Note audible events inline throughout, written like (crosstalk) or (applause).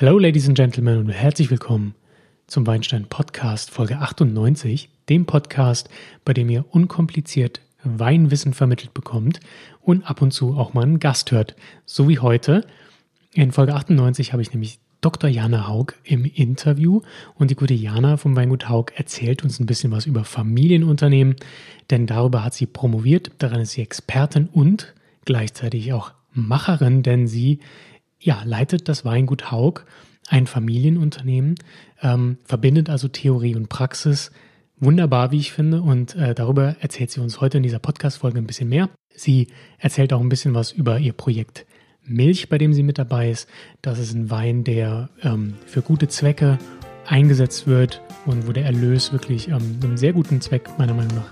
Hello, Ladies and Gentlemen, und herzlich willkommen zum Weinstein Podcast Folge 98, dem Podcast, bei dem ihr unkompliziert Weinwissen vermittelt bekommt und ab und zu auch mal einen Gast hört. So wie heute. In Folge 98 habe ich nämlich Dr. Jana Haug im Interview und die gute Jana vom Weingut Haug erzählt uns ein bisschen was über Familienunternehmen, denn darüber hat sie promoviert, daran ist sie Expertin und gleichzeitig auch Macherin, denn sie ja, leitet das Weingut Haug, ein Familienunternehmen, ähm, verbindet also Theorie und Praxis. Wunderbar, wie ich finde. Und äh, darüber erzählt sie uns heute in dieser Podcast-Folge ein bisschen mehr. Sie erzählt auch ein bisschen was über ihr Projekt Milch, bei dem sie mit dabei ist. Das ist ein Wein, der ähm, für gute Zwecke eingesetzt wird und wo der Erlös wirklich ähm, einem sehr guten Zweck meiner Meinung nach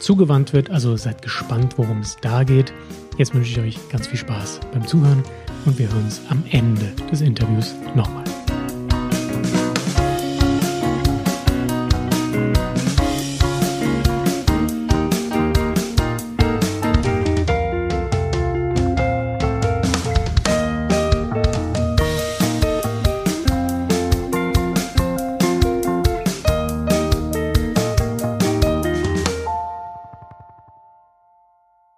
zugewandt wird. Also seid gespannt, worum es da geht. Jetzt wünsche ich euch ganz viel Spaß beim Zuhören und wir hören uns am Ende des Interviews nochmal.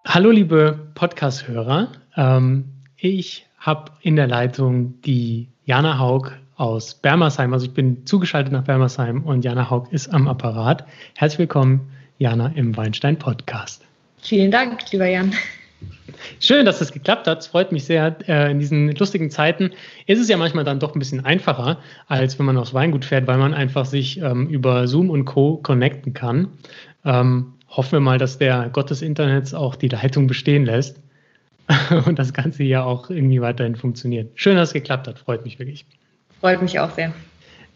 Hallo liebe Podcast-Hörer. Ähm, ich habe in der Leitung die Jana Haug aus Bermersheim. Also ich bin zugeschaltet nach Bermersheim und Jana Haug ist am Apparat. Herzlich willkommen, Jana, im Weinstein Podcast. Vielen Dank, lieber Jan. Schön, dass das geklappt hat. Es freut mich sehr. Äh, in diesen lustigen Zeiten ist es ja manchmal dann doch ein bisschen einfacher, als wenn man aufs Weingut fährt, weil man einfach sich ähm, über Zoom und Co. connecten kann. Ähm, hoffen wir mal, dass der Gott des Internets auch die Leitung bestehen lässt. (laughs) und das Ganze ja auch irgendwie weiterhin funktioniert. Schön, dass es geklappt hat, freut mich wirklich. Freut mich auch sehr.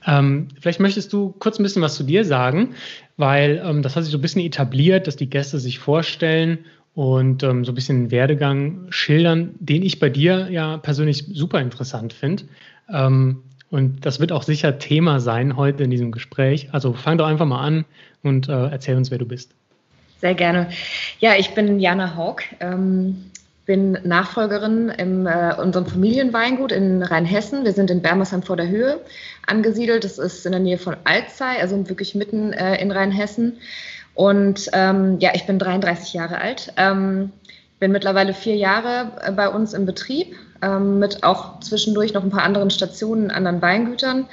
Ähm, vielleicht möchtest du kurz ein bisschen was zu dir sagen, weil ähm, das hat sich so ein bisschen etabliert, dass die Gäste sich vorstellen und ähm, so ein bisschen den Werdegang schildern, den ich bei dir ja persönlich super interessant finde. Ähm, und das wird auch sicher Thema sein heute in diesem Gespräch. Also fang doch einfach mal an und äh, erzähl uns, wer du bist. Sehr gerne. Ja, ich bin Jana Haug. Ähm, bin Nachfolgerin in äh, unserem Familienweingut in Rheinhessen. Wir sind in Bermersheim vor der Höhe angesiedelt. Das ist in der Nähe von Alzey, also wirklich mitten äh, in Rheinhessen. Und ähm, ja, ich bin 33 Jahre alt. Ähm, bin mittlerweile vier Jahre äh, bei uns im Betrieb, ähm, mit auch zwischendurch noch ein paar anderen Stationen, anderen Weingütern.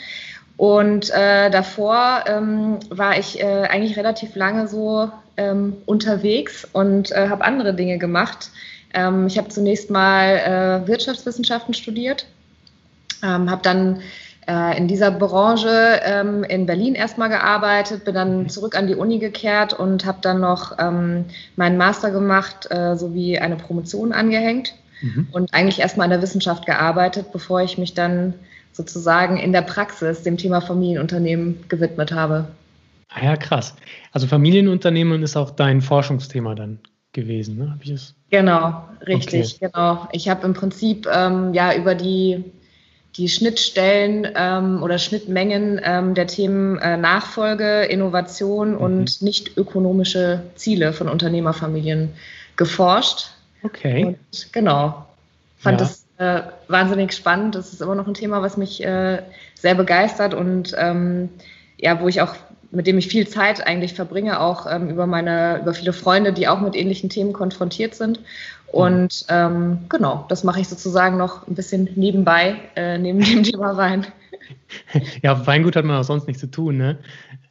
Und äh, davor ähm, war ich äh, eigentlich relativ lange so ähm, unterwegs und äh, habe andere Dinge gemacht. Ähm, ich habe zunächst mal äh, Wirtschaftswissenschaften studiert, ähm, habe dann äh, in dieser Branche ähm, in Berlin erstmal gearbeitet, bin dann zurück an die Uni gekehrt und habe dann noch ähm, meinen Master gemacht äh, sowie eine Promotion angehängt mhm. und eigentlich erstmal in der Wissenschaft gearbeitet, bevor ich mich dann sozusagen in der Praxis dem Thema Familienunternehmen gewidmet habe. Ah ja, krass. Also Familienunternehmen ist auch dein Forschungsthema dann gewesen, ne? Habe ich es? Genau, richtig, okay. genau. Ich habe im Prinzip ähm, ja über die, die Schnittstellen ähm, oder Schnittmengen ähm, der Themen äh, Nachfolge, Innovation mhm. und nicht ökonomische Ziele von Unternehmerfamilien geforscht. Okay. Und genau, fand ja. das äh, wahnsinnig spannend. Das ist immer noch ein Thema, was mich äh, sehr begeistert und ähm, ja, wo ich auch mit dem ich viel Zeit eigentlich verbringe, auch ähm, über meine, über viele Freunde, die auch mit ähnlichen Themen konfrontiert sind. Und ähm, genau, das mache ich sozusagen noch ein bisschen nebenbei, äh, neben (laughs) dem Thema Wein. (laughs) Ja, Weingut hat man auch sonst nichts zu tun, ne?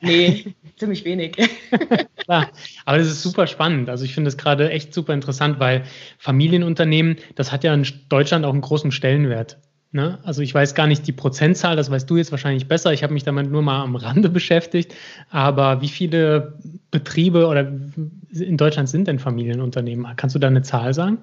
Nee, (laughs) ziemlich wenig. Klar, aber das ist super spannend. Also ich finde es gerade echt super interessant, weil Familienunternehmen, das hat ja in Deutschland auch einen großen Stellenwert. Ne? Also ich weiß gar nicht die Prozentzahl, das weißt du jetzt wahrscheinlich besser. Ich habe mich damit nur mal am Rande (laughs) beschäftigt. Aber wie viele Betriebe oder in Deutschland sind denn Familienunternehmen? Kannst du da eine Zahl sagen?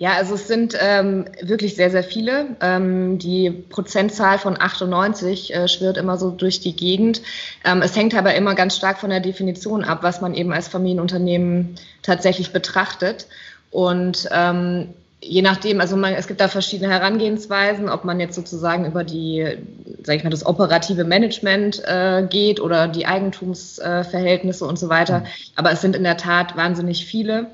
Ja, also es sind ähm, wirklich sehr, sehr viele. Ähm, die Prozentzahl von 98 äh, schwirrt immer so durch die Gegend. Ähm, es hängt aber immer ganz stark von der Definition ab, was man eben als Familienunternehmen tatsächlich betrachtet. Und ähm, je nachdem, also man, es gibt da verschiedene Herangehensweisen, ob man jetzt sozusagen über die, sage ich mal, das operative Management äh, geht oder die Eigentumsverhältnisse äh, und so weiter. Mhm. Aber es sind in der Tat wahnsinnig viele.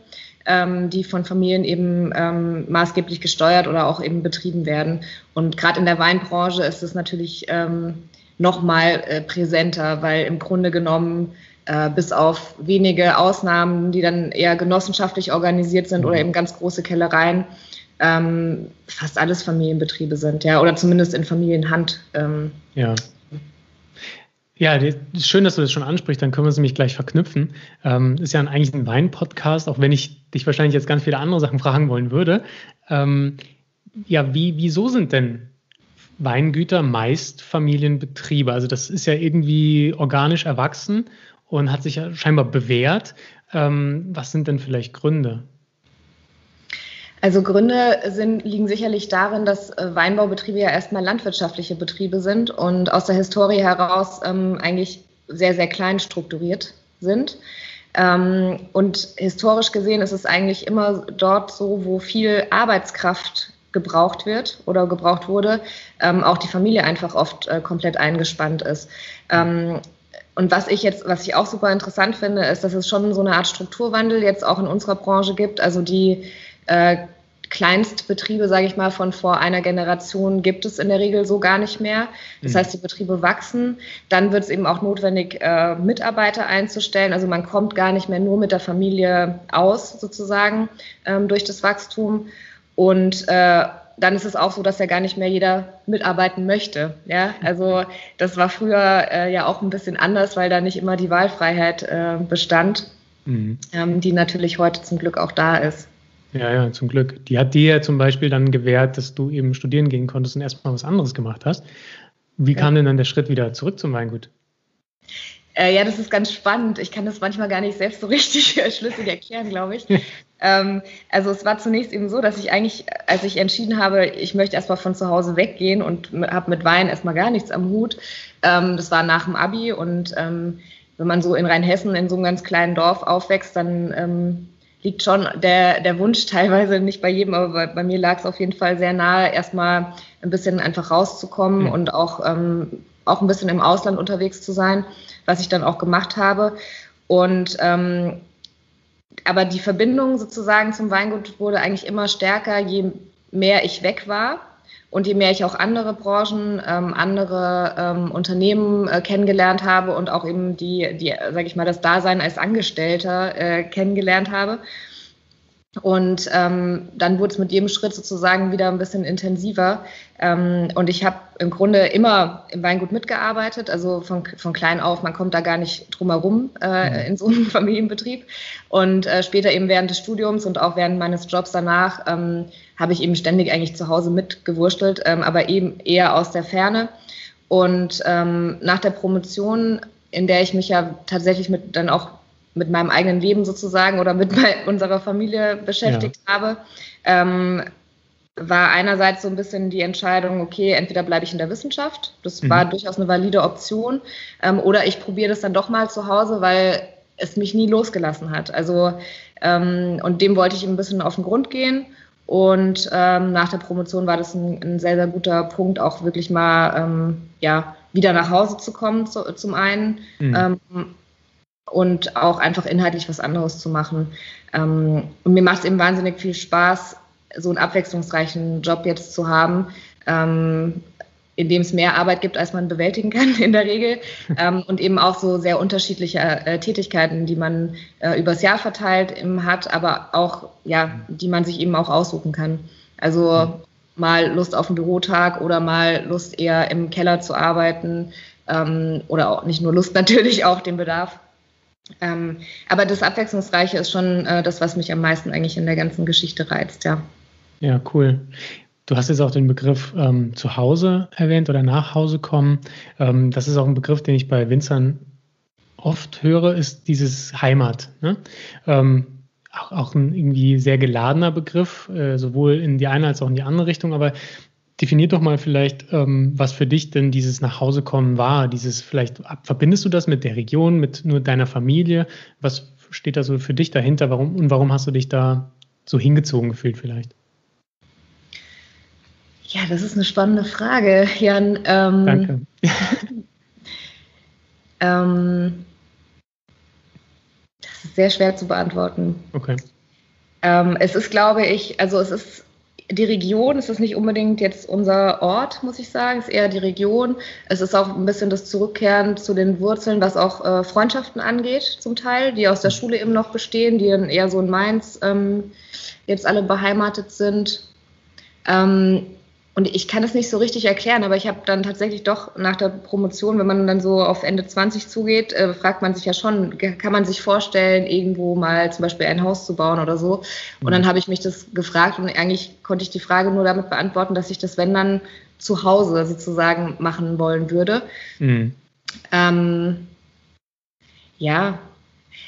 ähm, die von Familien eben ähm, maßgeblich gesteuert oder auch eben betrieben werden. Und gerade in der Weinbranche ist es natürlich ähm, noch mal äh, präsenter, weil im Grunde genommen bis auf wenige Ausnahmen, die dann eher genossenschaftlich organisiert sind oder mhm. eben ganz große Kellereien, ähm, fast alles Familienbetriebe sind, ja, oder zumindest in Familienhand. Ähm. Ja. Ja, schön, dass du das schon ansprichst, dann können wir es nämlich gleich verknüpfen. Ähm, ist ja eigentlich ein Wein-Podcast, auch wenn ich dich wahrscheinlich jetzt ganz viele andere Sachen fragen wollen würde. Ähm, ja, wie, wieso sind denn Weingüter meist Familienbetriebe? Also das ist ja irgendwie organisch erwachsen und hat sich ja scheinbar bewährt. Ähm, was sind denn vielleicht Gründe? Also Gründe sind, liegen sicherlich darin, dass äh, Weinbaubetriebe ja erstmal landwirtschaftliche Betriebe sind und aus der Historie heraus ähm, eigentlich sehr, sehr klein strukturiert sind. Ähm, und historisch gesehen ist es eigentlich immer dort so, wo viel Arbeitskraft gebraucht wird oder gebraucht wurde, ähm, auch die Familie einfach oft äh, komplett eingespannt ist. Ähm, und was ich jetzt, was ich auch super interessant finde, ist, dass es schon so eine Art Strukturwandel jetzt auch in unserer Branche gibt. Also die äh, Kleinstbetriebe, sage ich mal, von vor einer Generation gibt es in der Regel so gar nicht mehr. Das mhm. heißt, die Betriebe wachsen. Dann wird es eben auch notwendig, äh, Mitarbeiter einzustellen. Also man kommt gar nicht mehr nur mit der Familie aus, sozusagen, ähm, durch das Wachstum. Und äh, dann ist es auch so, dass ja gar nicht mehr jeder mitarbeiten möchte. Ja, also das war früher äh, ja auch ein bisschen anders, weil da nicht immer die Wahlfreiheit äh, bestand, mhm. ähm, die natürlich heute zum Glück auch da ist. Ja, ja, zum Glück. Die hat dir ja zum Beispiel dann gewährt, dass du eben studieren gehen konntest und erstmal was anderes gemacht hast. Wie ja. kam denn dann der Schritt wieder zurück zum Weingut? Äh, ja, das ist ganz spannend. Ich kann das manchmal gar nicht selbst so (laughs) richtig schlüssig erklären, glaube ich. (laughs) ähm, also es war zunächst eben so, dass ich eigentlich, als ich entschieden habe, ich möchte erstmal von zu Hause weggehen und habe mit Wein erstmal gar nichts am Hut. Ähm, das war nach dem Abi und ähm, wenn man so in Rheinhessen in so einem ganz kleinen Dorf aufwächst, dann ähm, liegt schon der, der Wunsch teilweise nicht bei jedem, aber bei, bei mir lag es auf jeden Fall sehr nahe, erstmal ein bisschen einfach rauszukommen mhm. und auch, ähm, auch ein bisschen im Ausland unterwegs zu sein was ich dann auch gemacht habe. Und ähm, aber die Verbindung sozusagen zum Weingut wurde eigentlich immer stärker, je mehr ich weg war und je mehr ich auch andere Branchen, ähm, andere ähm, Unternehmen äh, kennengelernt habe und auch eben die, die, sage ich mal, das Dasein als Angestellter äh, kennengelernt habe. Und ähm, dann wurde es mit jedem Schritt sozusagen wieder ein bisschen intensiver. Ähm, und ich habe im Grunde immer im Weingut mitgearbeitet, also von, von klein auf, man kommt da gar nicht drum herum äh, mhm. in so einem (laughs) Familienbetrieb. Und äh, später eben während des Studiums und auch während meines Jobs danach ähm, habe ich eben ständig eigentlich zu Hause mitgewurschtelt, ähm, aber eben eher aus der Ferne. Und ähm, nach der Promotion, in der ich mich ja tatsächlich mit dann auch mit meinem eigenen Leben sozusagen oder mit unserer Familie beschäftigt ja. habe, ähm, war einerseits so ein bisschen die Entscheidung, okay, entweder bleibe ich in der Wissenschaft, das mhm. war durchaus eine valide Option, ähm, oder ich probiere das dann doch mal zu Hause, weil es mich nie losgelassen hat. Also ähm, und dem wollte ich ein bisschen auf den Grund gehen. Und ähm, nach der Promotion war das ein, ein, sehr, sehr guter Punkt, auch wirklich mal ähm, ja, wieder nach Hause zu kommen, zu, zum einen. Mhm. Ähm, und auch einfach inhaltlich was anderes zu machen. Ähm, und mir macht es eben wahnsinnig viel Spaß, so einen abwechslungsreichen Job jetzt zu haben, ähm, in dem es mehr Arbeit gibt, als man bewältigen kann (laughs) in der Regel ähm, und eben auch so sehr unterschiedliche äh, Tätigkeiten, die man äh, übers Jahr verteilt im, hat, aber auch, ja, die man sich eben auch aussuchen kann. Also mal Lust auf einen Bürotag oder mal Lust eher im Keller zu arbeiten ähm, oder auch nicht nur Lust, (laughs) natürlich auch den Bedarf. Ähm, aber das Abwechslungsreiche ist schon äh, das, was mich am meisten eigentlich in der ganzen Geschichte reizt, ja. Ja, cool. Du hast jetzt auch den Begriff ähm, zu Hause erwähnt oder nach Hause kommen. Ähm, das ist auch ein Begriff, den ich bei Winzern oft höre, ist dieses Heimat. Ne? Ähm, auch, auch, ein irgendwie sehr geladener Begriff, äh, sowohl in die eine als auch in die andere Richtung. Aber Definier doch mal vielleicht, ähm, was für dich denn dieses Nachhausekommen war. Dieses vielleicht verbindest du das mit der Region, mit nur deiner Familie? Was steht da so für dich dahinter? Warum und warum hast du dich da so hingezogen gefühlt vielleicht? Ja, das ist eine spannende Frage, Jan. Ähm, Danke. (laughs) ähm, das ist sehr schwer zu beantworten. Okay. Ähm, es ist, glaube ich, also es ist die Region, es ist nicht unbedingt jetzt unser Ort, muss ich sagen, es ist eher die Region. Es ist auch ein bisschen das Zurückkehren zu den Wurzeln, was auch äh, Freundschaften angeht, zum Teil, die aus der Schule eben noch bestehen, die dann eher so in Mainz ähm, jetzt alle beheimatet sind. Ähm, und ich kann es nicht so richtig erklären, aber ich habe dann tatsächlich doch nach der Promotion, wenn man dann so auf Ende 20 zugeht, äh, fragt man sich ja schon, kann man sich vorstellen, irgendwo mal zum Beispiel ein Haus zu bauen oder so. Und dann mhm. habe ich mich das gefragt und eigentlich konnte ich die Frage nur damit beantworten, dass ich das, wenn dann, zu Hause sozusagen machen wollen würde. Mhm. Ähm, ja,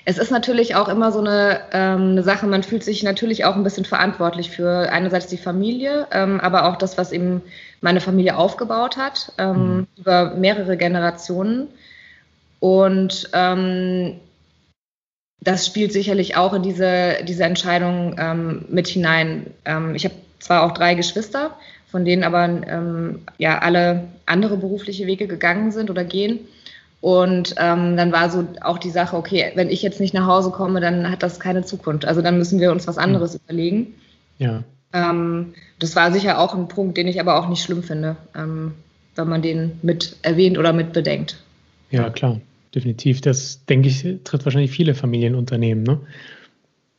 es ist natürlich auch immer so eine, ähm, eine, Sache, man fühlt sich natürlich auch ein bisschen verantwortlich für einerseits die Familie, ähm, aber auch das, was eben meine Familie aufgebaut hat, ähm, mhm. über mehrere Generationen. Und ähm, das spielt sicherlich auch in diese, diese Entscheidung ähm, mit hinein. Ähm, ich habe zwar auch drei Geschwister, von denen aber ja alle andere berufliche Wege gegangen sind oder gehen. Und ähm, dann war so auch die Sache, okay, wenn ich jetzt nicht nach Hause komme, dann hat das keine Zukunft. Also dann müssen wir uns was anderes mhm. überlegen. Ja. Ähm, das war sicher auch ein Punkt, den ich aber auch nicht schlimm finde, ähm, wenn man den mit erwähnt oder mit bedenkt. Ja, klar, definitiv. Das, denke ich, trifft wahrscheinlich viele Familienunternehmen, ne?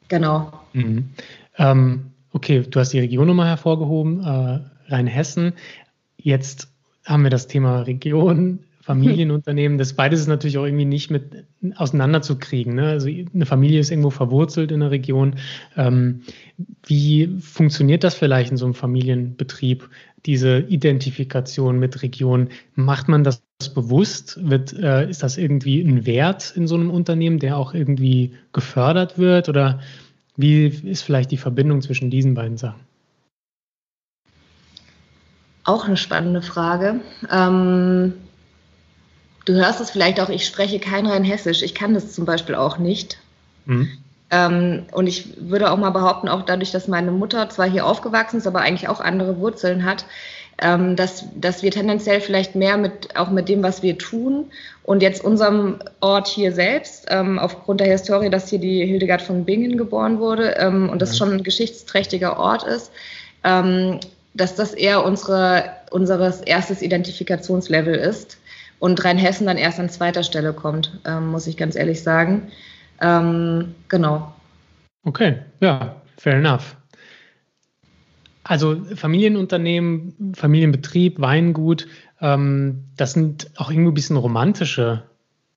Genau. Mhm. Ähm, okay, du hast die Region nochmal hervorgehoben, äh, Rheinhessen. Jetzt haben wir das Thema Region, Familienunternehmen, das beides ist natürlich auch irgendwie nicht mit auseinanderzukriegen. Ne? Also eine Familie ist irgendwo verwurzelt in der Region. Ähm, wie funktioniert das vielleicht in so einem Familienbetrieb, diese Identifikation mit Region? Macht man das bewusst? Wird, äh, ist das irgendwie ein Wert in so einem Unternehmen, der auch irgendwie gefördert wird? Oder wie ist vielleicht die Verbindung zwischen diesen beiden Sachen? Auch eine spannende Frage. Ähm Du hörst es vielleicht auch, ich spreche kein rein Hessisch. Ich kann das zum Beispiel auch nicht. Mhm. Ähm, und ich würde auch mal behaupten, auch dadurch, dass meine Mutter zwar hier aufgewachsen ist, aber eigentlich auch andere Wurzeln hat, ähm, dass, dass wir tendenziell vielleicht mehr mit, auch mit dem, was wir tun und jetzt unserem Ort hier selbst, ähm, aufgrund der Historie, dass hier die Hildegard von Bingen geboren wurde ähm, und das schon ein geschichtsträchtiger Ort ist, ähm, dass das eher unsere, unseres erstes Identifikationslevel ist und Rheinhessen dann erst an zweiter Stelle kommt, ähm, muss ich ganz ehrlich sagen. Ähm, genau. Okay, ja, fair enough. Also Familienunternehmen, Familienbetrieb, Weingut, ähm, das sind auch irgendwie ein bisschen romantische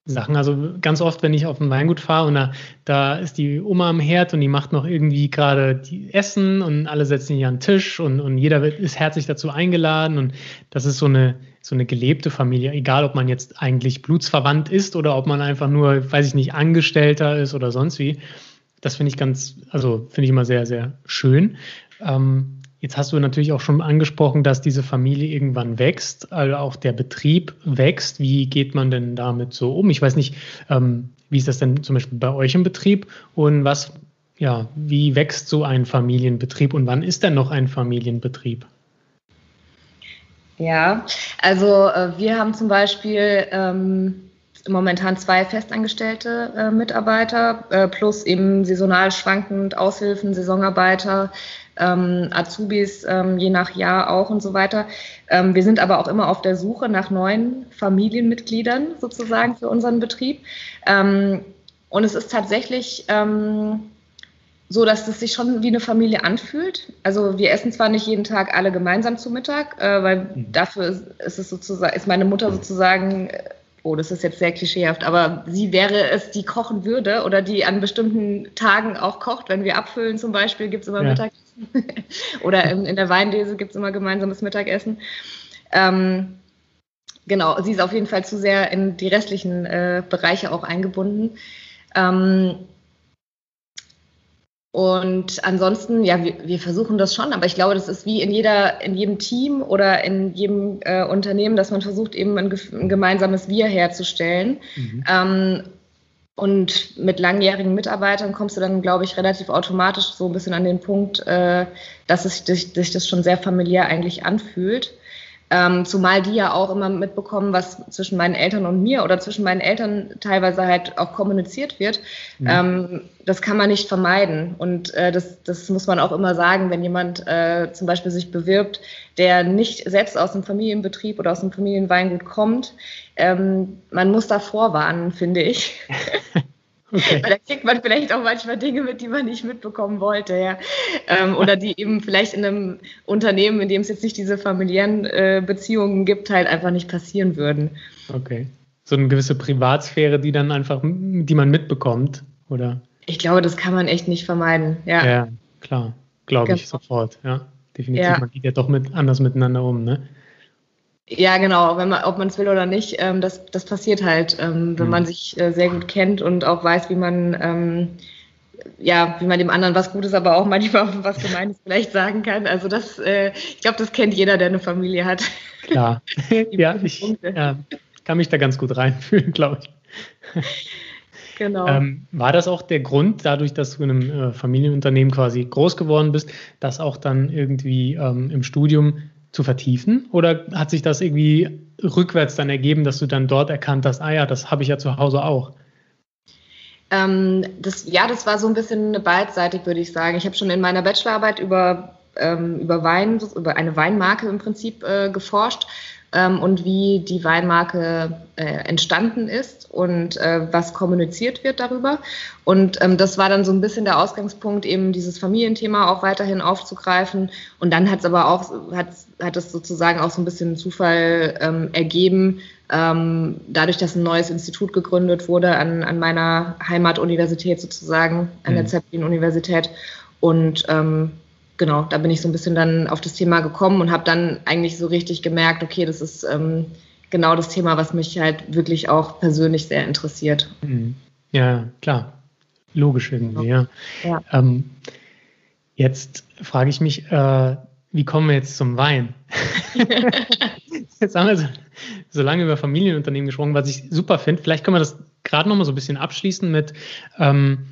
Sachen. Also ganz oft, wenn ich auf ein Weingut fahre und da, da ist die Oma am Herd und die macht noch irgendwie gerade die Essen und alle setzen sich an den Tisch und, und jeder ist herzlich dazu eingeladen und das ist so eine, so eine gelebte Familie, egal ob man jetzt eigentlich blutsverwandt ist oder ob man einfach nur, weiß ich nicht, Angestellter ist oder sonst wie. Das finde ich ganz, also finde ich immer sehr, sehr schön. Ähm, Jetzt hast du natürlich auch schon angesprochen, dass diese Familie irgendwann wächst, also auch der Betrieb wächst. Wie geht man denn damit so um? Ich weiß nicht, ähm, wie ist das denn zum Beispiel bei euch im Betrieb und was, ja, wie wächst so ein Familienbetrieb und wann ist denn noch ein Familienbetrieb? Ja, also äh, wir haben zum Beispiel ähm, momentan zwei festangestellte äh, Mitarbeiter äh, plus eben saisonal schwankend Aushilfen, Saisonarbeiter ähm, Azubis ähm, je nach Jahr auch und so weiter. Ähm, wir sind aber auch immer auf der Suche nach neuen Familienmitgliedern sozusagen für unseren Betrieb. Ähm, und es ist tatsächlich ähm, so, dass es sich schon wie eine Familie anfühlt. Also wir essen zwar nicht jeden Tag alle gemeinsam zu Mittag, äh, weil mhm. dafür ist, ist es sozusagen, ist meine Mutter sozusagen oh, das ist jetzt sehr klischeehaft, aber sie wäre es, die kochen würde oder die an bestimmten Tagen auch kocht. Wenn wir abfüllen zum Beispiel, gibt es immer ja. Mittagessen. (laughs) oder in, in, der Weinlese gibt es immer gemeinsames Mittagessen. Ähm, genau, sie ist auf jeden Fall zu sehr in die restlichen äh, Bereiche auch eingebunden. Ähm, und ansonsten, ja, wir, wir, versuchen das schon, aber ich glaube, das ist wie in jeder, in jedem Team oder in jedem äh, Unternehmen, dass man versucht, eben ein, ein gemeinsames Wir herzustellen. Mhm. Ähm, und mit langjährigen Mitarbeitern kommst du dann, glaube ich, relativ automatisch so ein bisschen an den Punkt, äh, dass es sich, sich das schon sehr familiär eigentlich anfühlt. Ähm, zumal die ja auch immer mitbekommen, was zwischen meinen Eltern und mir oder zwischen meinen Eltern teilweise halt auch kommuniziert wird. Mhm. Ähm, das kann man nicht vermeiden. Und äh, das, das muss man auch immer sagen, wenn jemand äh, zum Beispiel sich bewirbt, der nicht selbst aus dem Familienbetrieb oder aus dem Familienweingut kommt. Ähm, man muss da vorwarnen, finde ich. (laughs) Okay. Weil da kriegt man vielleicht auch manchmal Dinge mit, die man nicht mitbekommen wollte, ja. Ähm, oder die eben vielleicht in einem Unternehmen, in dem es jetzt nicht diese familiären äh, Beziehungen gibt, halt einfach nicht passieren würden. Okay. So eine gewisse Privatsphäre, die dann einfach, die man mitbekommt, oder? Ich glaube, das kann man echt nicht vermeiden, ja. Ja, klar. Glaube genau. ich sofort, ja. Definitiv. Ja. Man geht ja doch mit, anders miteinander um, ne? Ja, genau, wenn man, ob man es will oder nicht, ähm, das, das passiert halt, ähm, wenn mhm. man sich äh, sehr gut kennt und auch weiß, wie man, ähm, ja, wie man dem anderen was Gutes, aber auch manchmal (laughs) was Gemeines vielleicht sagen kann. Also das, äh, ich glaube, das kennt jeder, der eine Familie hat. Klar, (laughs) (laughs) ja, ich ja, kann mich da ganz gut reinfühlen, glaube ich. Genau. Ähm, war das auch der Grund, dadurch, dass du in einem äh, Familienunternehmen quasi groß geworden bist, dass auch dann irgendwie ähm, im Studium zu vertiefen? Oder hat sich das irgendwie rückwärts dann ergeben, dass du dann dort erkannt hast, ah ja, das habe ich ja zu Hause auch? Ähm, das, ja, das war so ein bisschen beidseitig, würde ich sagen. Ich habe schon in meiner Bachelorarbeit über, ähm, über Wein, über eine Weinmarke im Prinzip äh, geforscht ähm, und wie die Weinmarke äh, entstanden ist und äh, was kommuniziert wird darüber. Und ähm, das war dann so ein bisschen der Ausgangspunkt, eben dieses Familienthema auch weiterhin aufzugreifen. Und dann hat es aber auch, hat, hat es sozusagen auch so ein bisschen Zufall ähm, ergeben, ähm, dadurch, dass ein neues Institut gegründet wurde an, an meiner Heimatuniversität sozusagen, an mhm. der Zeppelin-Universität. Und ähm, genau, da bin ich so ein bisschen dann auf das Thema gekommen und habe dann eigentlich so richtig gemerkt, okay, das ist ähm, genau das Thema, was mich halt wirklich auch persönlich sehr interessiert. Mhm. Ja, klar. Logisch irgendwie, ja. ja. Ähm, jetzt frage ich mich, äh, wie kommen wir jetzt zum Wein? (laughs) jetzt haben wir so, so, lange über Familienunternehmen gesprochen, was ich super finde. Vielleicht können wir das gerade nochmal so ein bisschen abschließen mit, ähm,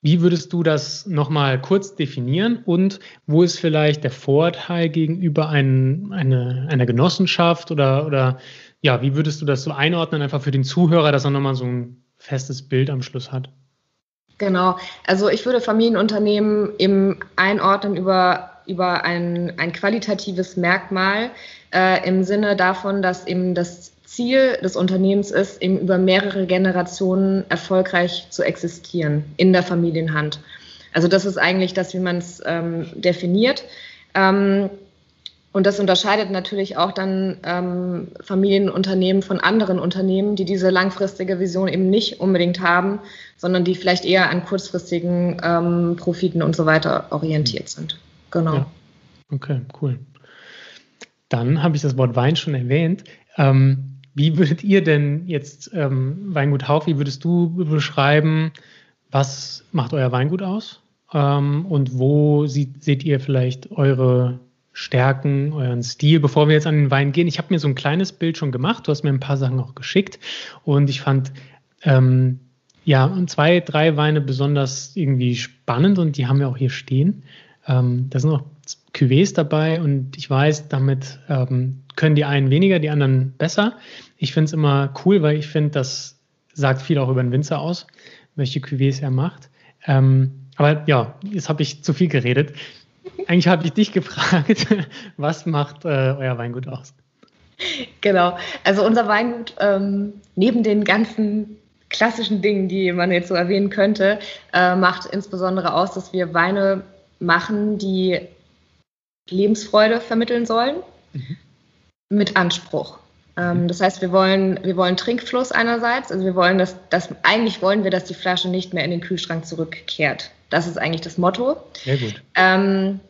wie würdest du das nochmal kurz definieren? Und wo ist vielleicht der Vorteil gegenüber ein, eine, einer Genossenschaft? Oder, oder ja, wie würdest du das so einordnen, einfach für den Zuhörer, dass er nochmal so ein festes Bild am Schluss hat? Genau, also ich würde Familienunternehmen im einordnen über, über ein, ein qualitatives Merkmal äh, im Sinne davon, dass eben das Ziel des Unternehmens ist, eben über mehrere Generationen erfolgreich zu existieren in der Familienhand. Also das ist eigentlich das, wie man es ähm, definiert. Ähm, und das unterscheidet natürlich auch dann ähm, Familienunternehmen von anderen Unternehmen, die diese langfristige Vision eben nicht unbedingt haben, sondern die vielleicht eher an kurzfristigen ähm, Profiten und so weiter orientiert sind. Genau. Ja. Okay, cool. Dann habe ich das Wort Wein schon erwähnt. Ähm, wie würdet ihr denn jetzt ähm, Weingut Haug, wie würdest du beschreiben, was macht euer Weingut aus? Ähm, und wo sieht, seht ihr vielleicht eure Stärken, euren Stil, bevor wir jetzt an den Wein gehen? Ich habe mir so ein kleines Bild schon gemacht, du hast mir ein paar Sachen auch geschickt und ich fand ähm, ja zwei, drei Weine besonders irgendwie spannend und die haben wir auch hier stehen. Ähm, da sind auch Cuvées dabei und ich weiß, damit ähm, können die einen weniger, die anderen besser. Ich finde es immer cool, weil ich finde, das sagt viel auch über den Winzer aus, welche Cuvées er macht. Ähm, aber ja, jetzt habe ich zu viel geredet. Eigentlich habe ich dich gefragt, (laughs) was macht äh, euer Weingut aus? Genau, also unser Weingut, ähm, neben den ganzen klassischen Dingen, die man jetzt so erwähnen könnte, äh, macht insbesondere aus, dass wir Weine machen, die Lebensfreude vermitteln sollen. Mhm mit Anspruch. Ähm, das heißt, wir wollen, wir wollen Trinkfluss einerseits, also wir wollen, dass, dass eigentlich wollen wir, dass die Flasche nicht mehr in den Kühlschrank zurückkehrt. Das ist eigentlich das Motto. Sehr gut. Ähm,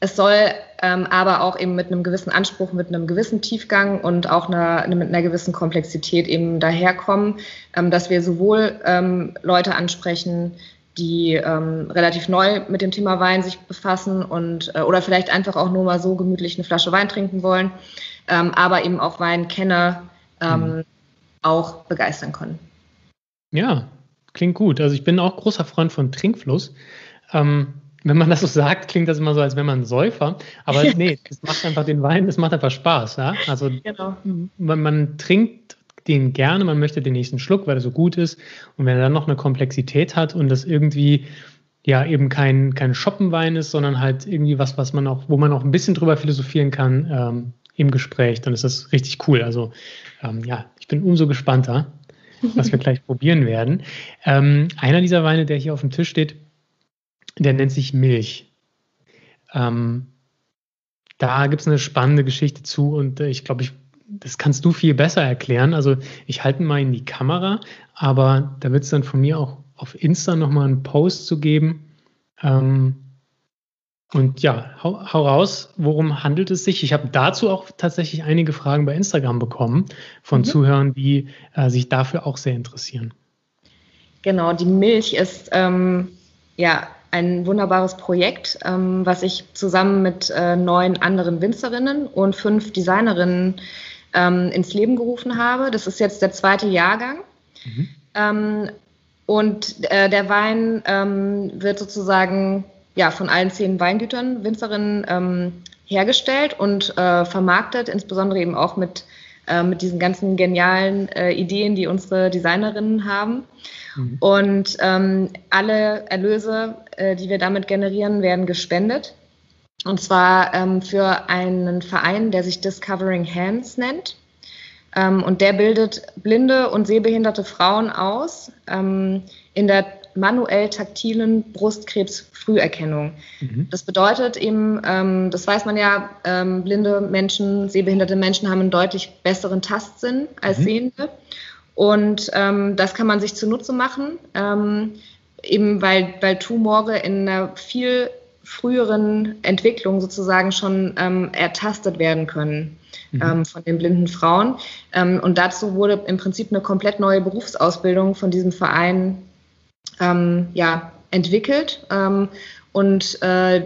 es soll ähm, aber auch eben mit einem gewissen Anspruch, mit einem gewissen Tiefgang und auch einer, mit einer gewissen Komplexität eben daherkommen, ähm, dass wir sowohl ähm, Leute ansprechen, die ähm, relativ neu mit dem Thema Wein sich befassen und äh, oder vielleicht einfach auch nur mal so gemütlich eine Flasche Wein trinken wollen, ähm, aber eben auch Weinkenner ähm, mhm. auch begeistern können. Ja, klingt gut. Also ich bin auch großer Freund von Trinkfluss. Ähm, wenn man das so sagt, klingt das immer so, als wäre man ein Säufer. Aber (laughs) nee, es macht einfach den Wein, es macht einfach Spaß. Ja? Also genau. man, man, trinkt den gerne, man möchte den nächsten Schluck, weil er so gut ist. Und wenn er dann noch eine Komplexität hat und das irgendwie ja eben kein, kein Shoppenwein ist, sondern halt irgendwie was, was man auch, wo man auch ein bisschen drüber philosophieren kann ähm, im Gespräch, dann ist das richtig cool. Also ähm, ja, ich bin umso gespannter, was wir (laughs) gleich probieren werden. Ähm, einer dieser Weine, der hier auf dem Tisch steht, der nennt sich Milch. Ähm, da gibt es eine spannende Geschichte zu und äh, ich glaube, ich, das kannst du viel besser erklären. Also ich halte mal in die Kamera, aber da wird es dann von mir auch auf Insta nochmal einen Post zu geben. Ähm, und ja, hau, hau, raus, worum handelt es sich? Ich habe dazu auch tatsächlich einige Fragen bei Instagram bekommen von mhm. Zuhörern, die äh, sich dafür auch sehr interessieren. Genau, die Milch ist ähm, ja ein wunderbares Projekt, ähm, was ich zusammen mit äh, neun anderen Winzerinnen und fünf Designerinnen ähm, ins Leben gerufen habe. Das ist jetzt der zweite Jahrgang. Mhm. Ähm, und äh, der Wein ähm, wird sozusagen ja, von allen zehn Weingütern, Winzerinnen ähm, hergestellt und äh, vermarktet, insbesondere eben auch mit, äh, mit diesen ganzen genialen äh, Ideen, die unsere Designerinnen haben. Mhm. Und ähm, alle Erlöse, äh, die wir damit generieren, werden gespendet. Und zwar ähm, für einen Verein, der sich Discovering Hands nennt. Ähm, und der bildet blinde und sehbehinderte Frauen aus ähm, in der manuell taktilen Brustkrebsfrüherkennung. Mhm. Das bedeutet eben, ähm, das weiß man ja, ähm, blinde Menschen, sehbehinderte Menschen haben einen deutlich besseren Tastsinn als mhm. Sehende. Und ähm, das kann man sich zunutze machen, eben weil, weil Tumore in einer viel früheren Entwicklung sozusagen schon ähm, ertastet werden können mhm. ähm, von den blinden Frauen. Ähm, und dazu wurde im Prinzip eine komplett neue Berufsausbildung von diesem Verein ähm, ja, entwickelt. Ähm, und äh,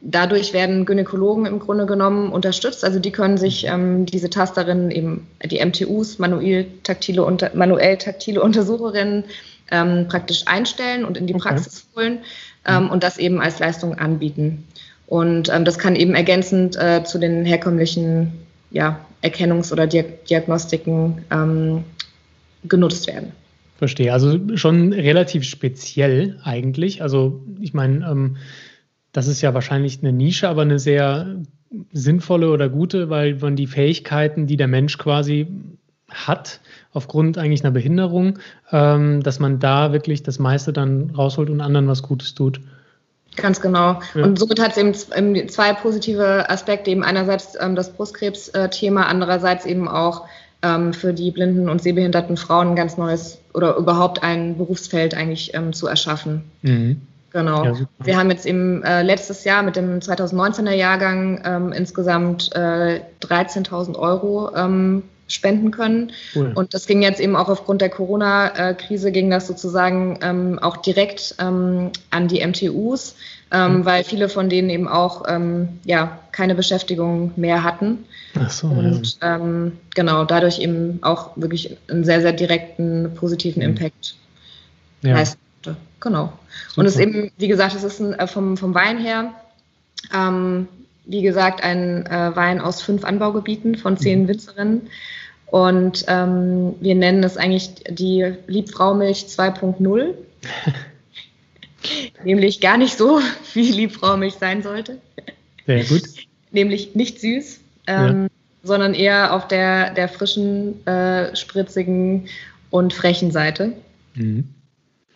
dadurch werden Gynäkologen im Grunde genommen unterstützt. Also die können sich ähm, diese Tasterinnen, eben die MTUs, manuell taktile, unter, manuell taktile Untersucherinnen, ähm, praktisch einstellen und in die okay. Praxis holen ähm, und das eben als Leistung anbieten. Und ähm, das kann eben ergänzend äh, zu den herkömmlichen ja, Erkennungs- oder Diagnostiken ähm, genutzt werden. Verstehe. Also schon relativ speziell eigentlich. Also ich meine, ähm, das ist ja wahrscheinlich eine Nische, aber eine sehr sinnvolle oder gute, weil man die Fähigkeiten, die der Mensch quasi hat, aufgrund eigentlich einer Behinderung, ähm, dass man da wirklich das meiste dann rausholt und anderen was Gutes tut. Ganz genau. Ja. Und somit hat es eben zwei positive Aspekte, eben einerseits ähm, das Brustkrebs-Thema, andererseits eben auch ähm, für die blinden und sehbehinderten Frauen ein ganz neues oder überhaupt ein Berufsfeld eigentlich ähm, zu erschaffen. Mhm. Genau. Ja, wir haben jetzt eben äh, letztes Jahr mit dem 2019er Jahrgang ähm, insgesamt äh, 13.000 Euro ähm, spenden können. Cool. Und das ging jetzt eben auch aufgrund der Corona-Krise, ging das sozusagen ähm, auch direkt ähm, an die MTUs, ähm, mhm. weil viele von denen eben auch ähm, ja, keine Beschäftigung mehr hatten. Ach so, und ja. Ähm, genau, dadurch eben auch wirklich einen sehr, sehr direkten positiven mhm. Impact ja. leisten konnte. Genau. Super. Und es ist eben, wie gesagt, es ist ein, äh, vom, vom Wein her, ähm, wie gesagt, ein äh, Wein aus fünf Anbaugebieten von zehn mhm. Winzerinnen. Und ähm, wir nennen es eigentlich die Liebfraumilch 2.0. (laughs) Nämlich gar nicht so, wie Liebfraumilch sein sollte. Sehr gut. Nämlich nicht süß, ähm, ja. sondern eher auf der, der frischen, äh, spritzigen und frechen Seite. Mhm.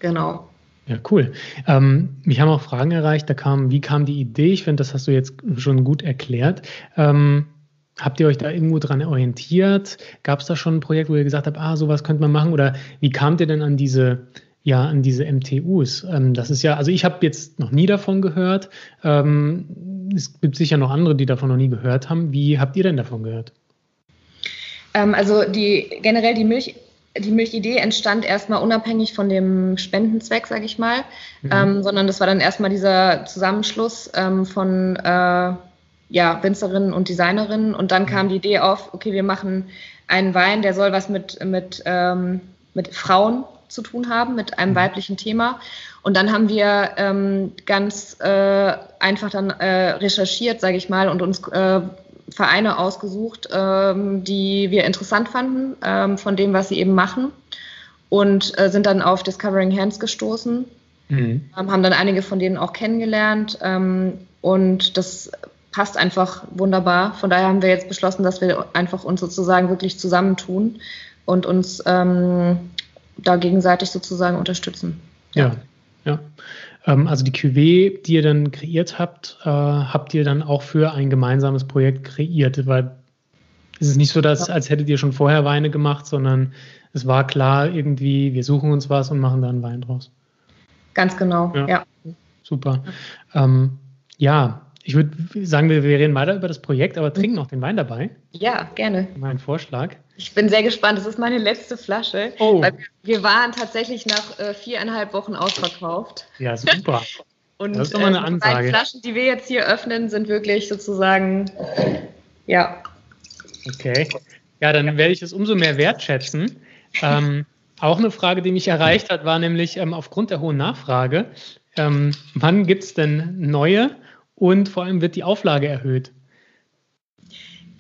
Genau. Ja, cool. Ähm, mich haben auch Fragen erreicht. Da kam, wie kam die Idee? Ich finde, das hast du jetzt schon gut erklärt. Ähm, habt ihr euch da irgendwo dran orientiert? Gab es da schon ein Projekt, wo ihr gesagt habt, ah, sowas könnte man machen? Oder wie kamt ihr denn an diese, ja, an diese MTUs? Ähm, das ist ja, also ich habe jetzt noch nie davon gehört. Ähm, es gibt sicher noch andere, die davon noch nie gehört haben. Wie habt ihr denn davon gehört? Ähm, also die generell die Milch die Milchidee entstand erstmal unabhängig von dem Spendenzweck, sage ich mal, mhm. ähm, sondern das war dann erstmal dieser Zusammenschluss ähm, von äh, ja, Winzerinnen und Designerinnen und dann mhm. kam die Idee auf, okay, wir machen einen Wein, der soll was mit, mit, ähm, mit Frauen zu tun haben mit einem mhm. weiblichen Thema. Und dann haben wir ähm, ganz äh, einfach dann äh, recherchiert, sage ich mal, und uns äh, Vereine ausgesucht, ähm, die wir interessant fanden ähm, von dem, was sie eben machen. Und äh, sind dann auf Discovering Hands gestoßen, mhm. Ähm, haben dann einige von denen auch kennengelernt. Ähm, und das passt einfach wunderbar. Von daher haben wir jetzt beschlossen, dass wir einfach uns sozusagen wirklich zusammentun und uns ähm, da gegenseitig sozusagen unterstützen. Ja, ja. ja. Ähm, also die QW, die ihr dann kreiert habt, äh, habt ihr dann auch für ein gemeinsames Projekt kreiert, weil es ist nicht so, dass, als hättet ihr schon vorher Weine gemacht, sondern es war klar irgendwie, wir suchen uns was und machen da einen Wein draus. Ganz genau, ja. ja. Super. Ähm, ja, ich würde sagen, wir, wir reden weiter über das Projekt, aber trinken noch den Wein dabei. Ja, gerne. Mein Vorschlag. Ich bin sehr gespannt. Das ist meine letzte Flasche. Oh. wir waren tatsächlich nach äh, viereinhalb Wochen ausverkauft. Ja, super. (laughs) Und das ist doch mal eine äh, Ansage. Die Flaschen, die wir jetzt hier öffnen, sind wirklich sozusagen, ja. Okay. Ja, dann werde ich es umso mehr wertschätzen. Ähm, auch eine Frage, die mich erreicht hat, war nämlich ähm, aufgrund der hohen Nachfrage, ähm, wann gibt es denn neue und vor allem wird die Auflage erhöht.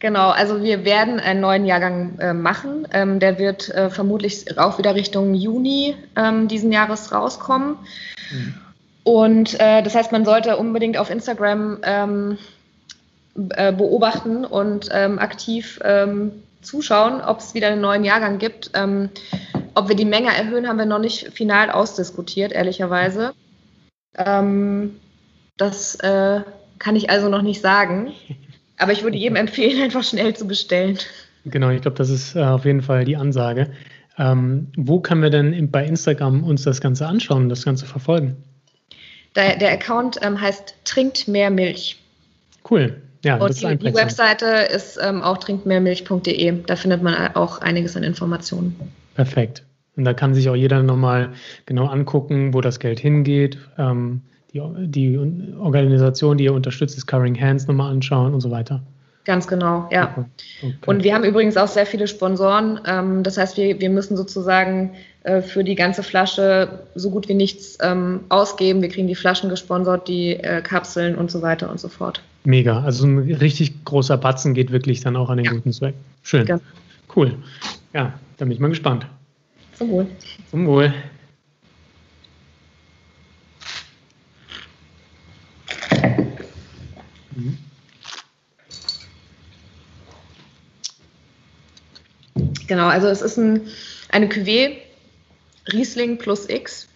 Genau, also wir werden einen neuen Jahrgang äh, machen. Ähm, der wird äh, vermutlich auch wieder Richtung Juni ähm, diesen Jahres rauskommen. Mhm. Und äh, das heißt, man sollte unbedingt auf Instagram ähm, äh, beobachten und ähm, aktiv ähm, zuschauen, ob es wieder einen neuen Jahrgang gibt. Ähm, ob wir die Menge erhöhen, haben wir noch nicht final ausdiskutiert, ehrlicherweise. Ähm, das äh, kann ich also noch nicht sagen. (laughs) Aber ich würde jedem empfehlen, (laughs) einfach schnell zu bestellen. Genau, ich glaube, das ist äh, auf jeden Fall die Ansage. Ähm, wo können wir denn bei Instagram uns das Ganze anschauen, das Ganze verfolgen? Der, der Account ähm, heißt Trinkt mehr Milch. Cool. Ja, und die, die, Webseite ist ähm, auch trinkmehrmilch.de. Da findet man auch einiges an Informationen. Perfekt. Und da kann sich auch jeder nochmal genau angucken, wo das Geld hingeht. Ähm, die, die Organisation, die ihr unterstützt, ist Covering Hands nochmal anschauen und so weiter. Ganz genau, ja. Okay. Und wir haben übrigens auch sehr viele Sponsoren. Ähm, das heißt, wir, wir müssen sozusagen äh, für die ganze Flasche so gut wie nichts ähm, ausgeben. Wir kriegen die Flaschen gesponsert, die äh, Kapseln und so weiter und so fort. Mega. Also ein richtig großer Batzen geht wirklich dann auch an den ja. guten Zweck. Schön. Genau. Cool. Ja, da bin ich mal gespannt. Zum Wohl. Zum Wohl. Mhm. Genau, also es ist ein, eine Cuvée Riesling plus X,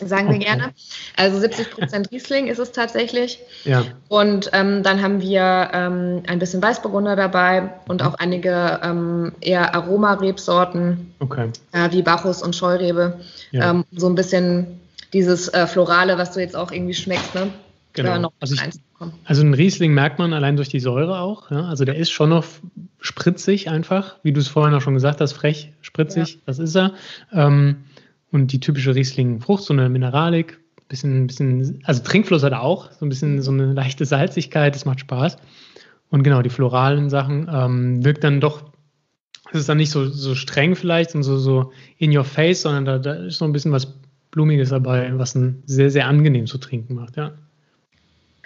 sagen wir gerne. Also 70 Prozent (laughs) Riesling ist es tatsächlich. Ja. Und ähm, dann haben wir ähm, ein bisschen Weißburgunder dabei und auch einige ähm, eher Aromarebsorten, okay. äh, wie Bacchus und Scheurebe. Ja. Ähm, so ein bisschen dieses äh, Florale, was du jetzt auch irgendwie schmeckst, ne? Genau. Also, ich, also ein Riesling merkt man allein durch die Säure auch. Ja? Also der ist schon noch spritzig einfach, wie du es vorhin auch schon gesagt hast, frech, spritzig, ja. das ist er. Ähm, und die typische Riesling-Frucht, so eine Mineralik, bisschen, bisschen, also Trinkfluss hat er auch, so ein bisschen so eine leichte Salzigkeit, das macht Spaß. Und genau, die floralen Sachen ähm, wirkt dann doch, es ist dann nicht so, so streng vielleicht und so, so in your face, sondern da, da ist noch ein bisschen was Blumiges dabei, was ein sehr, sehr angenehm zu trinken macht, ja.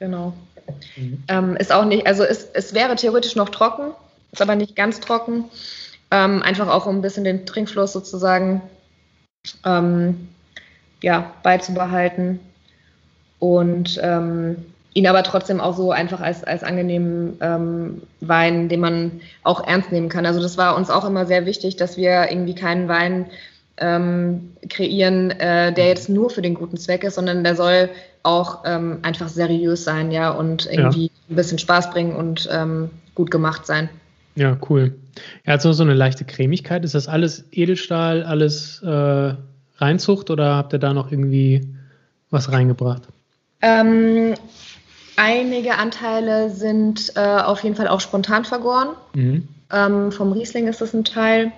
Genau. Mhm. Ähm, ist auch nicht, also es, es wäre theoretisch noch trocken, ist aber nicht ganz trocken. Ähm, einfach auch um ein bisschen den Trinkfluss sozusagen ähm, ja, beizubehalten und ähm, ihn aber trotzdem auch so einfach als, als angenehmen ähm, Wein, den man auch ernst nehmen kann. Also das war uns auch immer sehr wichtig, dass wir irgendwie keinen Wein ähm, kreieren, äh, der jetzt nur für den guten Zweck ist, sondern der soll auch ähm, einfach seriös sein, ja, und irgendwie ja. ein bisschen Spaß bringen und ähm, gut gemacht sein. Ja, cool. Er hat so, so eine leichte Cremigkeit. Ist das alles Edelstahl, alles äh, Reinzucht oder habt ihr da noch irgendwie was reingebracht? Ähm, einige Anteile sind äh, auf jeden Fall auch spontan vergoren. Mhm. Ähm, vom Riesling ist das ein Teil.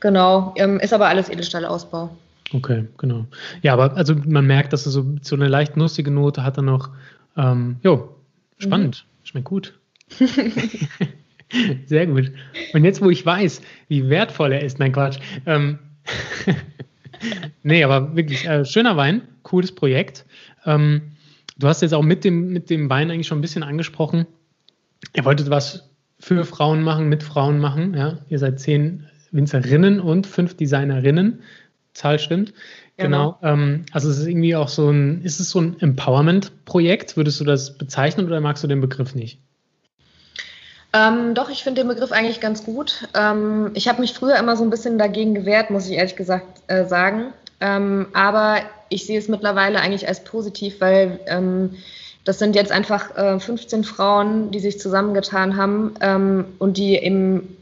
Genau, ähm, ist aber alles Edelstahlausbau. Okay, genau. Ja, aber also man merkt, dass es so, so eine leicht nussige Note hat er noch. Ähm, jo, spannend. Mhm. Schmeckt gut. (laughs) Sehr gut. Und jetzt, wo ich weiß, wie wertvoll er ist, nein Quatsch, ähm, (laughs) nee, aber wirklich äh, schöner Wein, cooles Projekt. Ähm, du hast jetzt auch mit dem, mit dem Wein eigentlich schon ein bisschen angesprochen. Ihr wolltet was für Frauen machen, mit Frauen machen. Ja? Ihr seid zehn Winzerinnen und fünf Designerinnen. Zahl stimmt. Genau. genau. Ähm, also es ist irgendwie auch so ein, ist es so ein Empowerment-Projekt? Würdest du das bezeichnen oder magst du den Begriff nicht? Ähm, doch, ich finde den Begriff eigentlich ganz gut. Ähm, ich habe mich früher immer so ein bisschen dagegen gewehrt, muss ich ehrlich gesagt äh, sagen. Ähm, aber ich sehe es mittlerweile eigentlich als positiv, weil ähm, das sind jetzt einfach äh, 15 Frauen, die sich zusammengetan haben ähm, und die eben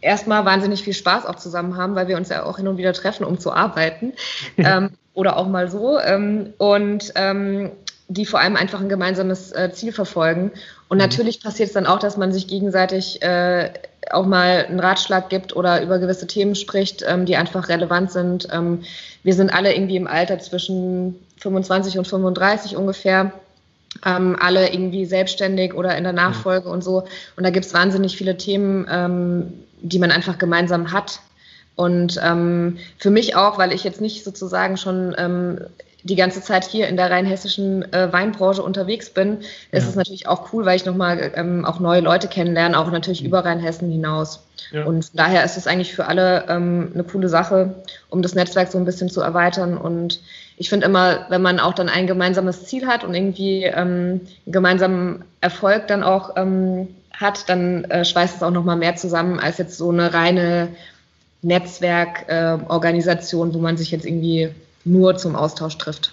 erstmal wahnsinnig viel Spaß auch zusammen haben, weil wir uns ja auch hin und wieder treffen, um zu arbeiten. ähm, oder auch mal so. Ähm, und ähm, die vor allem einfach ein gemeinsames äh, Ziel verfolgen. Und mhm. natürlich passiert es dann auch, dass man sich gegenseitig äh, auch mal einen Ratschlag gibt oder über gewisse Themen spricht, ähm, die einfach relevant sind. Ähm, wir sind alle irgendwie im Alter zwischen 25 und 35 ungefähr. Ähm, alle irgendwie selbstständig oder in der. Nachfolge mhm. und so. Und da gibt es wahnsinnig viele Themen, ähm, die man einfach gemeinsam hat. Und ähm, für mich auch, weil ich jetzt nicht sozusagen schon ähm, die ganze Zeit hier in der rheinhessischen äh, Weinbranche unterwegs bin, ja. ist es natürlich auch cool, weil ich nochmal ähm, auch neue Leute kennenlerne, auch natürlich mhm. über Rheinhessen hinaus. Ja. Und daher ist es eigentlich für alle ähm, eine coole Sache, um das Netzwerk so ein bisschen zu erweitern. Und ich finde immer, wenn man auch dann ein gemeinsames Ziel hat und irgendwie ähm, einen gemeinsamen Erfolg dann auch ähm, hat, dann äh, schweißt es auch noch mal mehr zusammen als jetzt so eine reine Netzwerkorganisation, äh, wo man sich jetzt irgendwie nur zum Austausch trifft.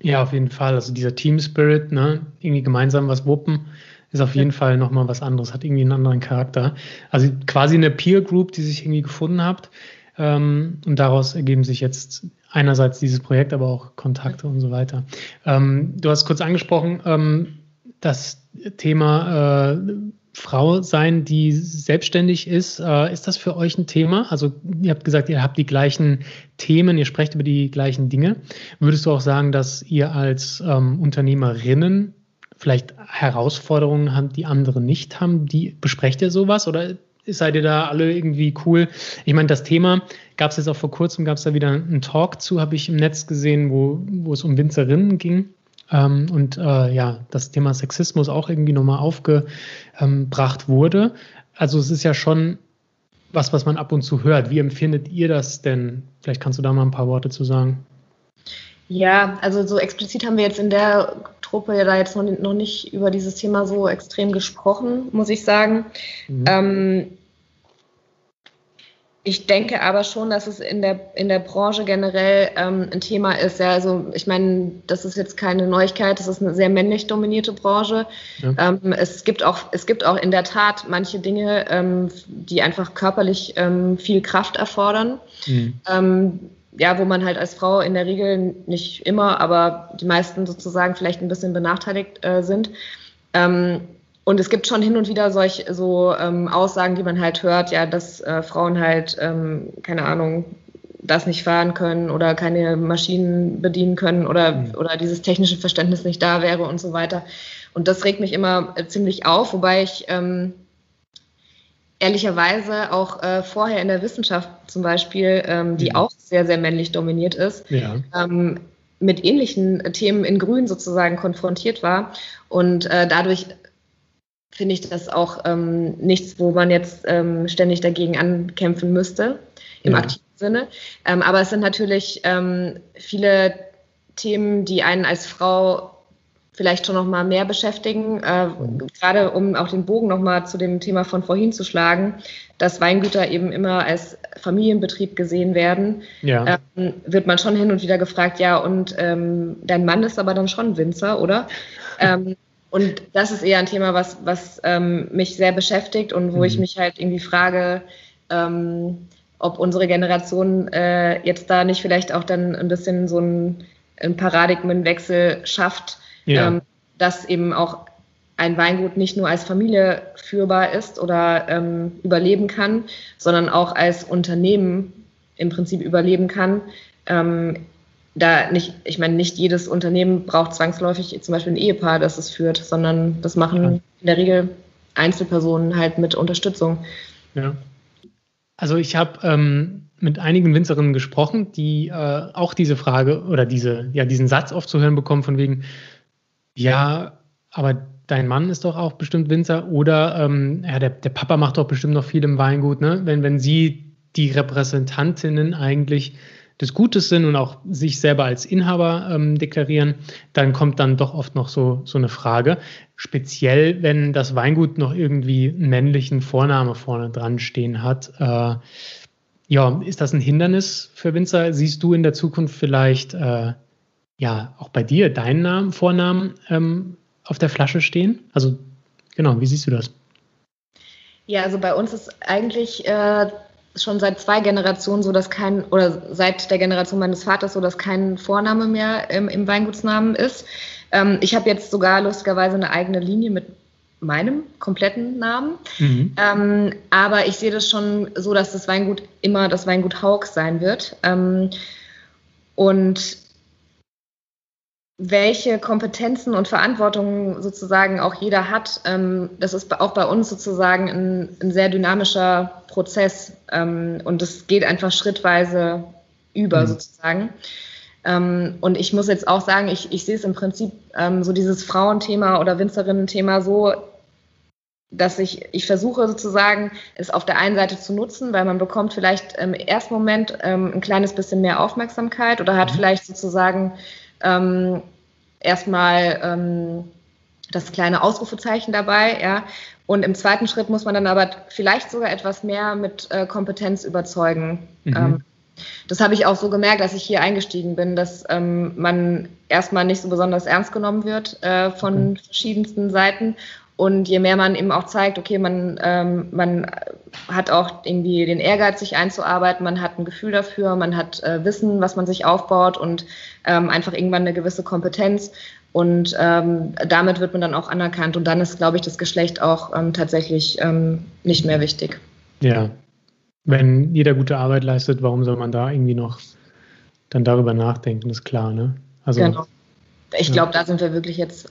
Ja, auf jeden Fall. Also dieser Team Spirit, ne, irgendwie gemeinsam was wuppen, ist auf jeden ja. Fall nochmal was anderes, hat irgendwie einen anderen Charakter. Also quasi eine Peer Group, die sich irgendwie gefunden habt. Ähm, und daraus ergeben sich jetzt einerseits dieses Projekt, aber auch Kontakte und so weiter. Ähm, du hast kurz angesprochen, ähm, das Thema äh, Frau sein, die selbstständig ist. Äh, ist das für euch ein Thema? Also ihr habt gesagt, ihr habt die gleichen Themen, ihr sprecht über die gleichen Dinge. Würdest du auch sagen, dass ihr als ähm, Unternehmerinnen vielleicht Herausforderungen habt, die andere nicht haben? Die besprecht ihr sowas oder seid ihr da alle irgendwie cool? Ich meine, das Thema gab es jetzt auch vor kurzem, gab es da wieder einen Talk zu, habe ich im Netz gesehen, wo, wo es um Winzerinnen ging. Ähm, und äh, ja, das Thema Sexismus auch irgendwie nochmal aufgebracht wurde. Also es ist ja schon was, was man ab und zu hört. Wie empfindet ihr das denn? Vielleicht kannst du da mal ein paar Worte zu sagen. Ja, also so explizit haben wir jetzt in der Truppe ja da jetzt noch, noch nicht über dieses Thema so extrem gesprochen, muss ich sagen. Mhm. Ähm, ich denke aber schon, dass es in der, in der Branche generell ähm, ein Thema ist. Ja, also ich meine, das ist jetzt keine Neuigkeit, das ist eine sehr männlich dominierte Branche. Ja. Ähm, es, gibt auch, es gibt auch in der Tat manche Dinge, ähm, die einfach körperlich ähm, viel Kraft erfordern. Mhm. Ähm, ja, wo man halt als Frau in der Regel nicht immer, aber die meisten sozusagen vielleicht ein bisschen benachteiligt äh, sind. Ähm, und es gibt schon hin und wieder solch so ähm, Aussagen, die man halt hört, ja, dass äh, Frauen halt, ähm, keine Ahnung, das nicht fahren können oder keine Maschinen bedienen können oder, mhm. oder dieses technische Verständnis nicht da wäre und so weiter. Und das regt mich immer äh, ziemlich auf, wobei ich ähm, ehrlicherweise auch äh, vorher in der Wissenschaft zum Beispiel, ähm, die mhm. auch sehr, sehr männlich dominiert ist, ja. ähm, mit ähnlichen Themen in Grün sozusagen konfrontiert war und äh, dadurch finde ich das auch ähm, nichts, wo man jetzt ähm, ständig dagegen ankämpfen müsste, im ja. aktiven Sinne. Ähm, aber es sind natürlich ähm, viele Themen, die einen als Frau vielleicht schon noch mal mehr beschäftigen, äh, gerade um auch den Bogen noch mal zu dem Thema von vorhin zu schlagen, dass Weingüter eben immer als Familienbetrieb gesehen werden, ja. ähm, wird man schon hin und wieder gefragt, ja, und ähm, dein Mann ist aber dann schon Winzer, oder? (laughs) ähm, und das ist eher ein Thema, was, was ähm, mich sehr beschäftigt und wo mhm. ich mich halt irgendwie frage, ähm, ob unsere Generation äh, jetzt da nicht vielleicht auch dann ein bisschen so ein, ein Paradigmenwechsel schafft, ja. ähm, dass eben auch ein Weingut nicht nur als Familie führbar ist oder ähm, überleben kann, sondern auch als Unternehmen im Prinzip überleben kann. Ähm, da nicht, ich meine, nicht jedes Unternehmen braucht zwangsläufig zum Beispiel ein Ehepaar, das es führt, sondern das machen ja. in der Regel Einzelpersonen halt mit Unterstützung. Ja. Also ich habe ähm, mit einigen Winzerinnen gesprochen, die äh, auch diese Frage oder diese, ja, diesen Satz oft zu hören bekommen von wegen, ja, aber dein Mann ist doch auch bestimmt Winzer oder ähm, ja, der, der Papa macht doch bestimmt noch viel im Weingut, ne? Wenn, wenn sie die Repräsentantinnen eigentlich des Gutes sind und auch sich selber als Inhaber ähm, deklarieren, dann kommt dann doch oft noch so, so eine Frage. Speziell, wenn das Weingut noch irgendwie einen männlichen Vorname vorne dran stehen hat. Äh, ja, ist das ein Hindernis für Winzer? Siehst du in der Zukunft vielleicht äh, ja auch bei dir deinen Namen, Vornamen ähm, auf der Flasche stehen? Also genau, wie siehst du das? Ja, also bei uns ist eigentlich äh, schon seit zwei Generationen so, dass kein, oder seit der Generation meines Vaters so, dass kein Vorname mehr im, im Weingutsnamen ist. Ähm, ich habe jetzt sogar lustigerweise eine eigene Linie mit meinem kompletten Namen. Mhm. Ähm, aber ich sehe das schon so, dass das Weingut immer das Weingut Haug sein wird. Ähm, und welche Kompetenzen und Verantwortungen sozusagen auch jeder hat. Ähm, das ist auch bei uns sozusagen ein, ein sehr dynamischer Prozess ähm, und es geht einfach schrittweise über mhm. sozusagen. Ähm, und ich muss jetzt auch sagen, ich, ich sehe es im Prinzip so dieses Frauenthema oder Winzerinnen-Thema so, dass ich, ich versuche sozusagen, es auf der einen Seite zu nutzen, weil man bekommt vielleicht im ersten Moment ein kleines bisschen mehr Aufmerksamkeit oder hat mhm. vielleicht sozusagen ähm, erstmal ähm, das kleine Ausrufezeichen dabei, ja. Und im zweiten Schritt muss man dann aber vielleicht sogar etwas mehr mit äh, Kompetenz überzeugen. Mhm. Ähm, das habe ich auch so gemerkt, als ich hier eingestiegen bin, dass ähm, man erstmal nicht so besonders ernst genommen wird äh, von okay. verschiedensten Seiten und je mehr man eben auch zeigt, okay, man, ähm, man hat auch irgendwie den Ehrgeiz, sich einzuarbeiten, man hat ein Gefühl dafür, man hat äh, Wissen, was man sich aufbaut und ähm, einfach irgendwann eine gewisse Kompetenz. Und ähm, damit wird man dann auch anerkannt. Und dann ist, glaube ich, das Geschlecht auch ähm, tatsächlich ähm, nicht mehr wichtig. Ja. Wenn jeder gute Arbeit leistet, warum soll man da irgendwie noch dann darüber nachdenken, ist klar, ne? Also, genau. Ich glaube, ja. da sind wir wirklich jetzt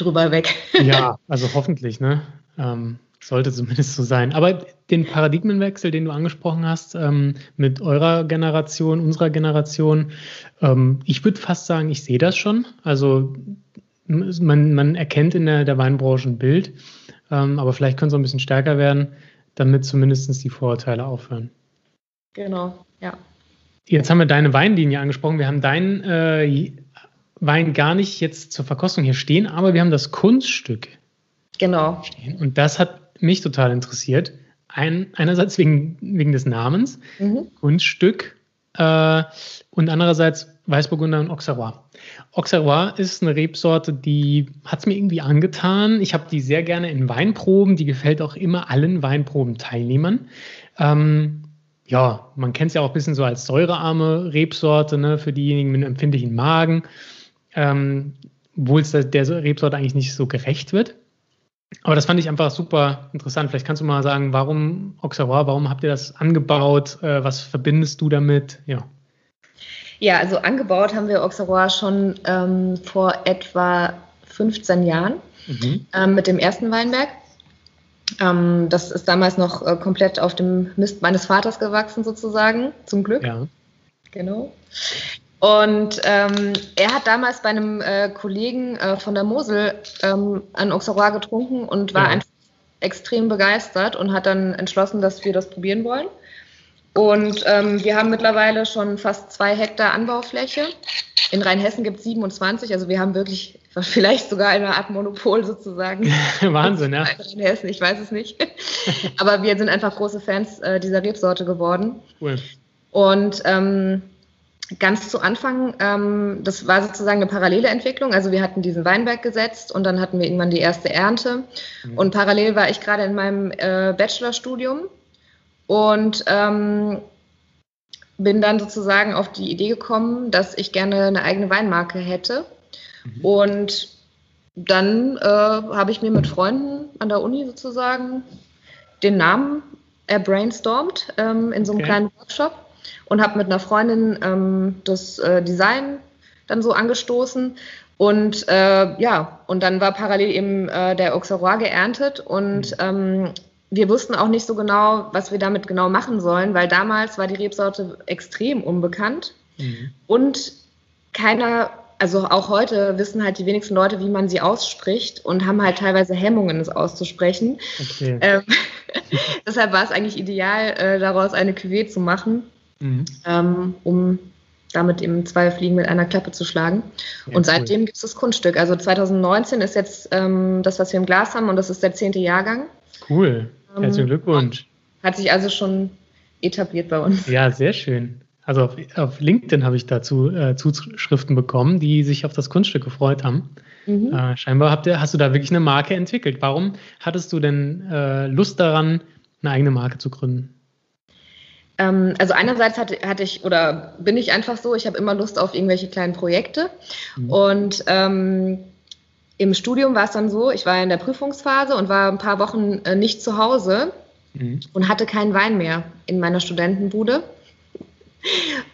drüber weg. (laughs) ja, also hoffentlich, ne? Ähm, sollte zumindest so sein. Aber den Paradigmenwechsel, den du angesprochen hast, ähm, mit eurer Generation, unserer Generation, ähm, ich würde fast sagen, ich sehe das schon. Also man, man erkennt in der, der Weinbranche ein Bild, ähm, aber vielleicht können sie ein bisschen stärker werden, damit zumindest die Vorurteile aufhören. Genau, ja. Jetzt haben wir deine Weinlinie angesprochen. Wir haben deinen äh, Wein gar nicht jetzt zur Verkostung hier stehen, aber wir haben das Kunststück. Genau. Stehen. Und das hat mich total interessiert. Ein, einerseits wegen, wegen des Namens, mhm. Kunststück, äh, und andererseits Weißburgunder und Auxerrois. Auxerrois ist eine Rebsorte, die hat es mir irgendwie angetan. Ich habe die sehr gerne in Weinproben. Die gefällt auch immer allen Weinprobenteilnehmern. Ähm, ja, man kennt es ja auch ein bisschen so als säurearme Rebsorte ne, für diejenigen mit einem empfindlichen Magen ähm, obwohl es der, der Rebsorte eigentlich nicht so gerecht wird. Aber das fand ich einfach super interessant. Vielleicht kannst du mal sagen, warum Auxerrois, warum habt ihr das angebaut? Äh, was verbindest du damit? Ja. Ja, also angebaut haben wir Auxerrois schon ähm, vor etwa 15 Jahren mhm. ähm, mit dem ersten Weinberg. Ähm, das ist damals noch äh, komplett auf dem Mist meines Vaters gewachsen, sozusagen, zum Glück. Ja. Genau. Und ähm, er hat damals bei einem äh, Kollegen äh, von der Mosel ähm, ein Auxerrois getrunken und war ja. einfach extrem begeistert und hat dann entschlossen, dass wir das probieren wollen. Und ähm, wir haben mittlerweile schon fast zwei Hektar Anbaufläche. In Rheinhessen gibt es 27, also wir haben wirklich (laughs) vielleicht sogar eine Art Monopol sozusagen. (laughs) Wahnsinn, ja. In Rheinhessen, ich weiß es nicht. Aber wir sind einfach große Fans äh, dieser Rebsorte geworden. Cool. Und ähm, ganz zu Anfang, ähm, das war sozusagen eine parallele Entwicklung. Also wir hatten diesen Weinberg gesetzt und dann hatten wir irgendwann die erste Ernte. Mhm. Und parallel war ich gerade in meinem äh, Bachelorstudium und ähm, bin dann sozusagen auf die Idee gekommen, dass ich gerne eine eigene Weinmarke hätte. Mhm. Und dann äh, habe ich mir mit Freunden an der Uni sozusagen den Namen erbrainstormt ähm, in so einem okay. kleinen Workshop und habe mit einer Freundin ähm, das äh, Design dann so angestoßen. Und äh, ja, und dann war parallel eben äh, der Auxerrois geerntet und mhm. ähm, wir wussten auch nicht so genau, was wir damit genau machen sollen, weil damals war die Rebsorte extrem unbekannt mhm. und keiner, also auch heute wissen halt die wenigsten Leute, wie man sie ausspricht und haben halt teilweise Hemmungen, es auszusprechen. Okay. Ähm, (laughs) deshalb war es eigentlich ideal, äh, daraus eine Cuvée zu machen, mhm. ähm, um damit eben zwei Fliegen mit einer Klappe zu schlagen. Ja, und seitdem cool. gibt es das Kunststück. Also 2019 ist jetzt ähm, das, was wir im Glas haben, und das ist der zehnte Jahrgang. Cool. Herzlichen Glückwunsch. Hat sich also schon etabliert bei uns. Ja, sehr schön. Also auf, auf LinkedIn habe ich dazu äh, Zuschriften bekommen, die sich auf das Kunststück gefreut haben. Mhm. Äh, scheinbar habt ihr, hast du da wirklich eine Marke entwickelt. Warum hattest du denn äh, Lust daran, eine eigene Marke zu gründen? Ähm, also einerseits hatte, hatte, ich oder bin ich einfach so, ich habe immer Lust auf irgendwelche kleinen Projekte. Mhm. Und ähm, im Studium war es dann so, ich war in der Prüfungsphase und war ein paar Wochen äh, nicht zu Hause mhm. und hatte keinen Wein mehr in meiner Studentenbude.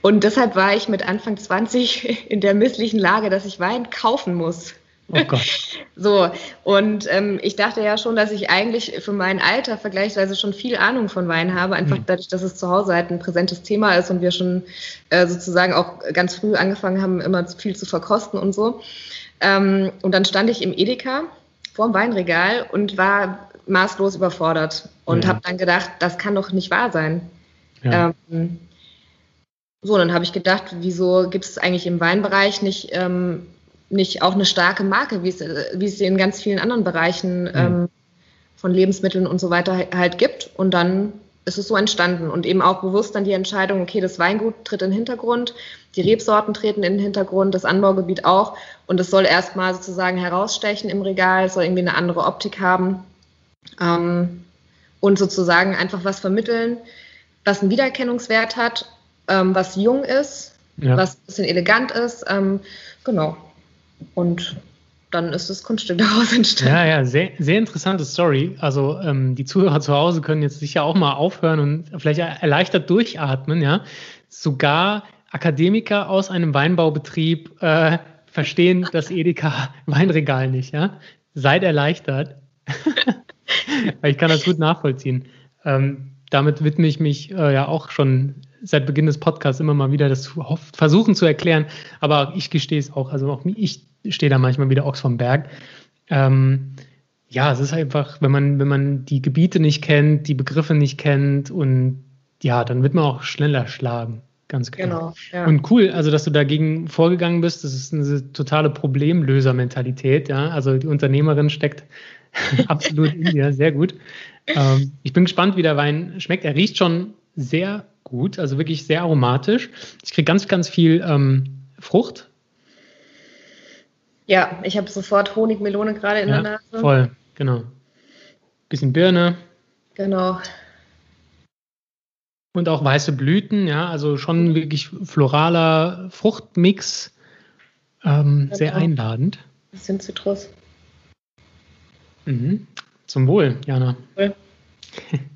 Und deshalb war ich mit Anfang 20 (laughs) in der misslichen Lage, dass ich Wein kaufen muss. Oh Gott. (laughs) So, und ähm, ich dachte ja schon, dass ich eigentlich für mein Alter vergleichsweise schon viel Ahnung von Wein habe, einfach mhm. dadurch, dass es zu Hause halt ein präsentes Thema ist und wir schon äh, sozusagen auch ganz früh angefangen haben, immer viel zu verkosten und so. Ähm, und dann stand ich im Edeka vorm Weinregal und war maßlos überfordert und ja. habe dann gedacht, das kann doch nicht wahr sein. Ja. Ähm, so, dann habe ich gedacht, wieso gibt es eigentlich im Weinbereich nicht, ähm, nicht auch eine starke Marke, wie es, wie es sie in ganz vielen anderen Bereichen mhm. ähm, von Lebensmitteln und so weiter halt gibt. Und dann ist es so entstanden und eben auch bewusst dann die Entscheidung, okay, das Weingut tritt in den Hintergrund, die Rebsorten treten in den Hintergrund, das Anbaugebiet auch und es soll erstmal sozusagen herausstechen im Regal, es soll irgendwie eine andere Optik haben ähm, und sozusagen einfach was vermitteln, was einen Wiedererkennungswert hat, ähm, was jung ist, ja. was ein bisschen elegant ist, ähm, genau. Und dann ist das Kunststück (laughs) daraus entstanden. Ja, ja, sehr, sehr interessante Story. Also ähm, die Zuhörer zu Hause können jetzt sicher auch mal aufhören und vielleicht erleichtert durchatmen, ja. Sogar Akademiker aus einem Weinbaubetrieb äh, verstehen (laughs) das Edeka Weinregal nicht, ja. Seid erleichtert. (laughs) Ich kann das gut nachvollziehen. Ähm, damit widme ich mich äh, ja auch schon seit Beginn des Podcasts immer mal wieder das versuchen zu erklären. Aber ich gestehe es auch. Also auch ich stehe da manchmal wieder Ochs vom Berg. Ähm, ja, es ist einfach, wenn man, wenn man die Gebiete nicht kennt, die Begriffe nicht kennt und ja, dann wird man auch schneller schlagen. Ganz klar. Genau, ja. Und cool, also dass du dagegen vorgegangen bist, das ist eine totale Problemlöser-Mentalität, ja. Also die Unternehmerin steckt (laughs) absolut in dir, sehr gut. Ähm, ich bin gespannt, wie der Wein schmeckt. Er riecht schon sehr gut, also wirklich sehr aromatisch. Ich kriege ganz, ganz viel ähm, Frucht, ja, ich habe sofort Honigmelone gerade in ja, der Nase. Voll, genau. Bisschen Birne. Genau. Und auch weiße Blüten, ja, also schon wirklich floraler Fruchtmix. Ähm, genau. Sehr einladend. Bisschen Zitrus. Mhm. Zum Wohl, Jana. Wohl. (laughs)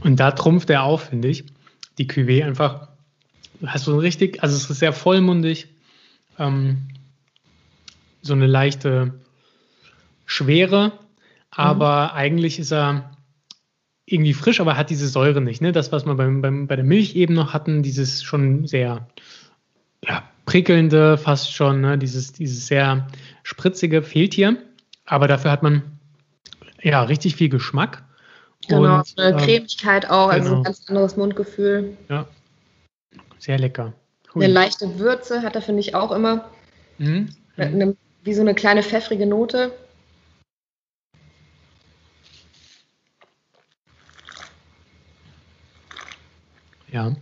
Und da trumpft er auf, finde ich. Die Cuvée einfach, hast du richtig, also es ist sehr vollmundig, ähm, so eine leichte Schwere, aber mhm. eigentlich ist er irgendwie frisch, aber hat diese Säure nicht. Ne? Das, was wir beim, beim, bei der Milch eben noch hatten, dieses schon sehr ja, prickelnde, fast schon, ne? dieses, dieses sehr spritzige fehlt hier. Aber dafür hat man ja richtig viel Geschmack. Genau, und, eine ähm, Cremigkeit auch, also genau. ein ganz anderes Mundgefühl. Ja, sehr lecker. Cool. Eine leichte Würze hat er, finde ich, auch immer. Mhm. Eine, wie so eine kleine pfeffrige Note. Ja.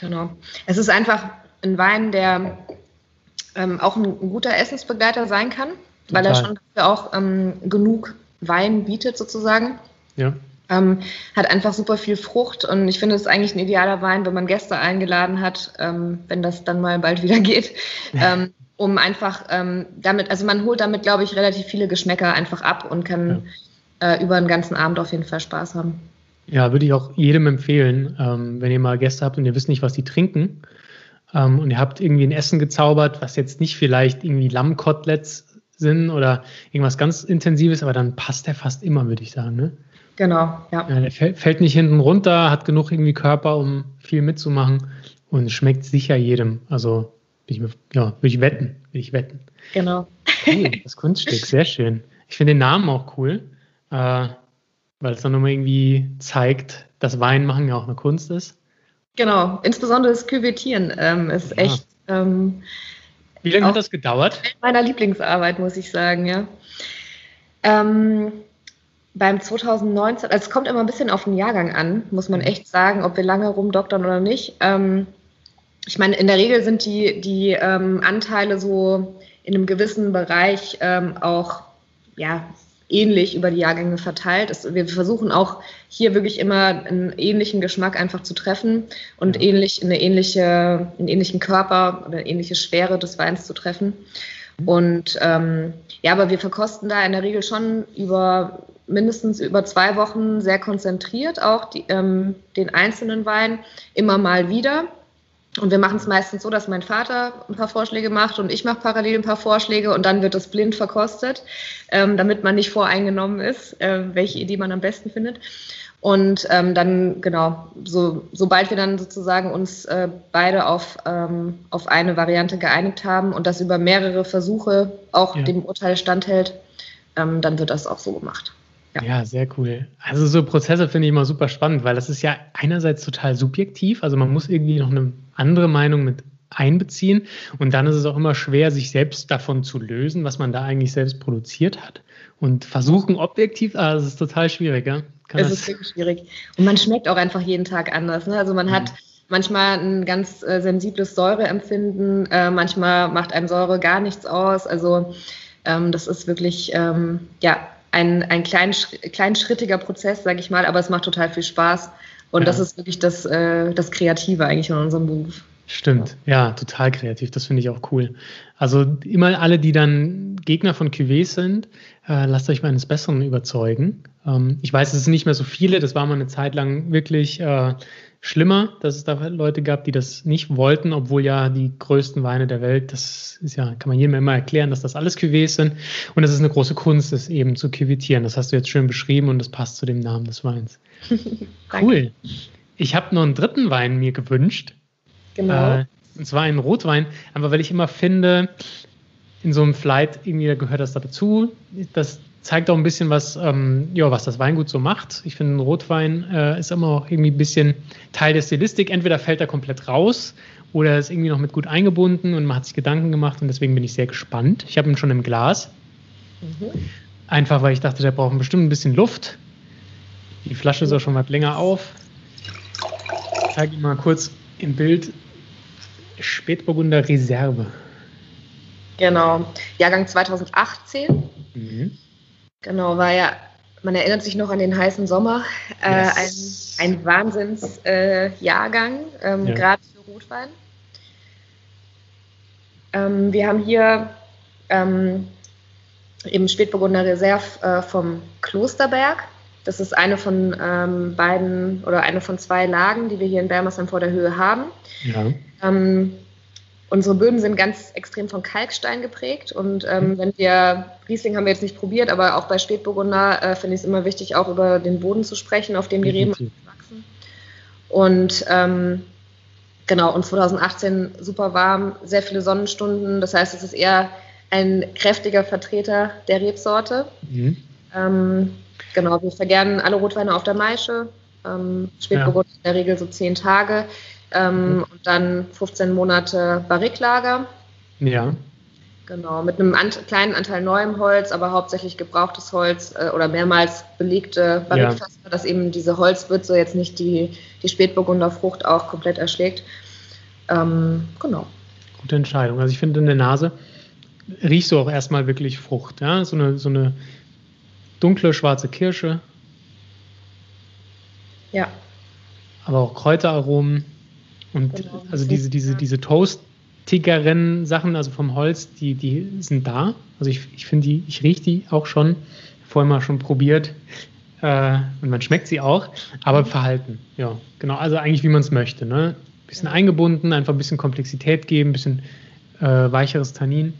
Genau. Es ist einfach ein Wein, der ähm, auch ein, ein, guter Essensbegleiter sein kann, Total. weil er schon dafür auch ähm, genug Wein bietet sozusagen. Ja. Ähm, hat einfach super viel Frucht und ich finde es eigentlich ein idealer Wein, wenn man Gäste eingeladen hat, ähm, wenn das dann mal bald wieder geht, (laughs) ähm, um einfach ähm, damit, also man holt damit, glaube ich, relativ viele Geschmäcker einfach ab und kann ja. äh, über den ganzen Abend auf jeden Fall Spaß haben. Ja, würde ich auch jedem empfehlen, ähm, wenn ihr mal Gäste habt und ihr wisst nicht, was die trinken ähm, und ihr habt irgendwie ein Essen gezaubert, was jetzt nicht vielleicht irgendwie Lammkoteletts sind oder irgendwas ganz Intensives, aber dann passt der fast immer, würde ich sagen. Ne? Genau, ja. ja der fällt nicht hinten runter, hat genug irgendwie Körper, um viel mitzumachen und schmeckt sicher jedem. Also ich, ja, würde ich wetten, würde ich wetten. Genau. Cool, das Kunststück, sehr schön. Ich finde den Namen auch cool, äh, weil es dann nochmal irgendwie zeigt, dass Weinmachen ja auch eine Kunst ist. Genau, insbesondere das Küvettieren ähm, ist ja. echt. Ähm, Wie lange hat das gedauert? Meiner Lieblingsarbeit, muss ich sagen, ja. Ähm, beim 2019, also es kommt immer ein bisschen auf den Jahrgang an, muss man mhm. echt sagen, ob wir lange rumdoktern oder nicht. Ähm, ich meine, in der Regel sind die, die ähm, Anteile so in einem gewissen Bereich ähm, auch ja, ähnlich über die Jahrgänge verteilt. Es, wir versuchen auch hier wirklich immer einen ähnlichen Geschmack einfach zu treffen und ja. ähnlich eine ähnliche, einen ähnlichen Körper oder eine ähnliche Schwere des Weins zu treffen. Mhm. Und ähm, ja, aber wir verkosten da in der Regel schon über mindestens über zwei Wochen sehr konzentriert auch die, ähm, den einzelnen Wein immer mal wieder. Und wir machen es meistens so, dass mein Vater ein paar Vorschläge macht und ich mache parallel ein paar Vorschläge und dann wird es blind verkostet, ähm, damit man nicht voreingenommen ist, äh, welche Idee man am besten findet. Und ähm, dann, genau, so, sobald wir dann sozusagen uns äh, beide auf, ähm, auf eine Variante geeinigt haben und das über mehrere Versuche auch ja. dem Urteil standhält, ähm, dann wird das auch so gemacht. Ja. ja. sehr cool. Also so Prozesse finde ich immer super spannend, weil das ist ja einerseits total subjektiv, also man muss irgendwie noch eine andere Meinung mit einbeziehen und dann ist es auch immer schwer, sich selbst davon zu lösen, was man da eigentlich selbst produziert hat und versuchen objektiv, ah, das ist total schwierig, ja. Kann es ist wirklich schwierig und man schmeckt auch einfach jeden Tag anders. Ne? Also man mhm. hat manchmal ein ganz äh, sensibles Säureempfinden, äh, manchmal macht einem Säure gar nichts aus. Also ähm, das ist wirklich ähm, ja ein, ein klein, kleinschrittiger Prozess, sage ich mal, aber es macht total viel Spaß. Und ja. das ist wirklich das, äh, das Kreative eigentlich in unserem Beruf. Stimmt, ja, total kreativ. Das finde ich auch cool. Also immer alle, die dann Gegner von Cuvées sind, äh, lasst euch mal eines Besseren überzeugen. Ähm, ich weiß, es sind nicht mehr so viele. Das war mal eine Zeit lang wirklich äh, schlimmer, dass es da Leute gab, die das nicht wollten, obwohl ja die größten Weine der Welt, das ist ja, kann man jedem immer erklären, dass das alles Cuvées sind. Und es ist eine große Kunst, das eben zu cuvitieren. Das hast du jetzt schön beschrieben und das passt zu dem Namen des Weins. (laughs) cool. Ich habe noch einen dritten Wein mir gewünscht. Genau. Äh, und zwar einen Rotwein, aber weil ich immer finde, in so einem Flight irgendwie gehört das dazu. Das zeigt auch ein bisschen, was, ähm, ja, was das Weingut so macht. Ich finde, ein Rotwein äh, ist immer auch irgendwie ein bisschen Teil der Stilistik. Entweder fällt er komplett raus oder ist irgendwie noch mit gut eingebunden und man hat sich Gedanken gemacht und deswegen bin ich sehr gespannt. Ich habe ihn schon im Glas. Mhm. Einfach, weil ich dachte, der braucht bestimmt ein bisschen Luft. Die Flasche ist auch schon mal länger auf. Ich zeige Ihnen mal kurz im Bild Spätburgunder Reserve. Genau, Jahrgang 2018. Mhm. Genau, war ja, man erinnert sich noch an den heißen Sommer, äh, yes. ein, ein Wahnsinnsjahrgang, äh, ähm, ja. gerade für Rotwein. Ähm, wir haben hier ähm, eben Spätburgunder Reserve äh, vom Klosterberg. Das ist eine von ähm, beiden oder eine von zwei Lagen, die wir hier in Bermersheim vor der Höhe haben. Ja. Ähm, Unsere Böden sind ganz extrem von Kalkstein geprägt und ähm, mhm. wenn wir, Riesling haben wir jetzt nicht probiert, aber auch bei Spätburgunder äh, finde ich es immer wichtig, auch über den Boden zu sprechen, auf dem die Reben wachsen. Und ähm, genau, und 2018 super warm, sehr viele Sonnenstunden, das heißt, es ist eher ein kräftiger Vertreter der Rebsorte. Mhm. Ähm, genau, wir vergären alle Rotweine auf der Maische, ähm, Spätburgunder ja. in der Regel so zehn Tage ähm, mhm. und dann 15 Monate Barriklager. Ja. Genau, mit einem Ant kleinen Anteil neuem Holz, aber hauptsächlich gebrauchtes Holz äh, oder mehrmals belegte Barrikfässer, ja. dass eben diese Holzwürze jetzt nicht die, die Spätburgunder Frucht auch komplett erschlägt. Ähm, genau. Gute Entscheidung. Also ich finde in der Nase riechst du auch erstmal wirklich Frucht. Ja? So, eine, so eine dunkle schwarze Kirsche. Ja. Aber auch Kräuteraromen. Und genau. also diese, diese, diese toastigeren Sachen, also vom Holz, die, die sind da. Also ich, ich finde die, ich rieche die auch schon, vorher mal schon probiert. äh, und man schmeckt sie auch, aber verhalten. Ja, genau. Also eigentlich wie man es möchte. Ne? Bisschen ja. eingebunden, einfach ein bisschen Komplexität geben, ein bisschen äh, weicheres Tannin.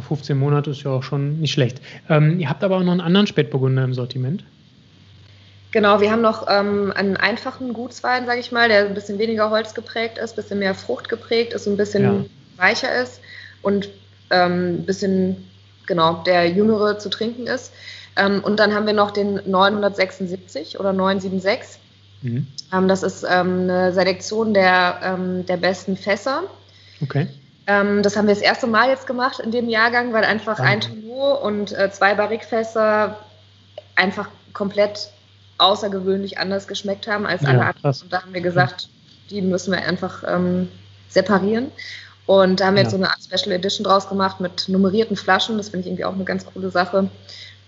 15 Monate ist ja auch schon nicht schlecht. Ähm, ihr habt aber auch noch einen anderen Spätburgunder im Sortiment. Genau, wir haben noch ähm, einen einfachen Gutswein, sage ich mal, der ein bisschen weniger Holz geprägt ist, ein bisschen mehr Frucht geprägt ist, ein bisschen ja. weicher ist und ähm, ein bisschen, genau, der jüngere zu trinken ist. Ähm, und dann haben wir noch den 976 oder 976. Mhm. Ähm, das ist ähm, eine Selektion der, ähm, der besten Fässer. Okay. das haben wir das erste Mal jetzt gemacht in dem Jahrgang, weil einfach ah. ein Tonneau und äh, zwei Barrikfässer einfach komplett außergewöhnlich anders geschmeckt haben als alle ja, anderen. Und da haben wir gesagt, die müssen wir einfach ähm, separieren. Und da haben wir ja. jetzt so eine Art Special Edition draus gemacht mit nummerierten Flaschen. Das finde ich irgendwie auch eine ganz coole Sache.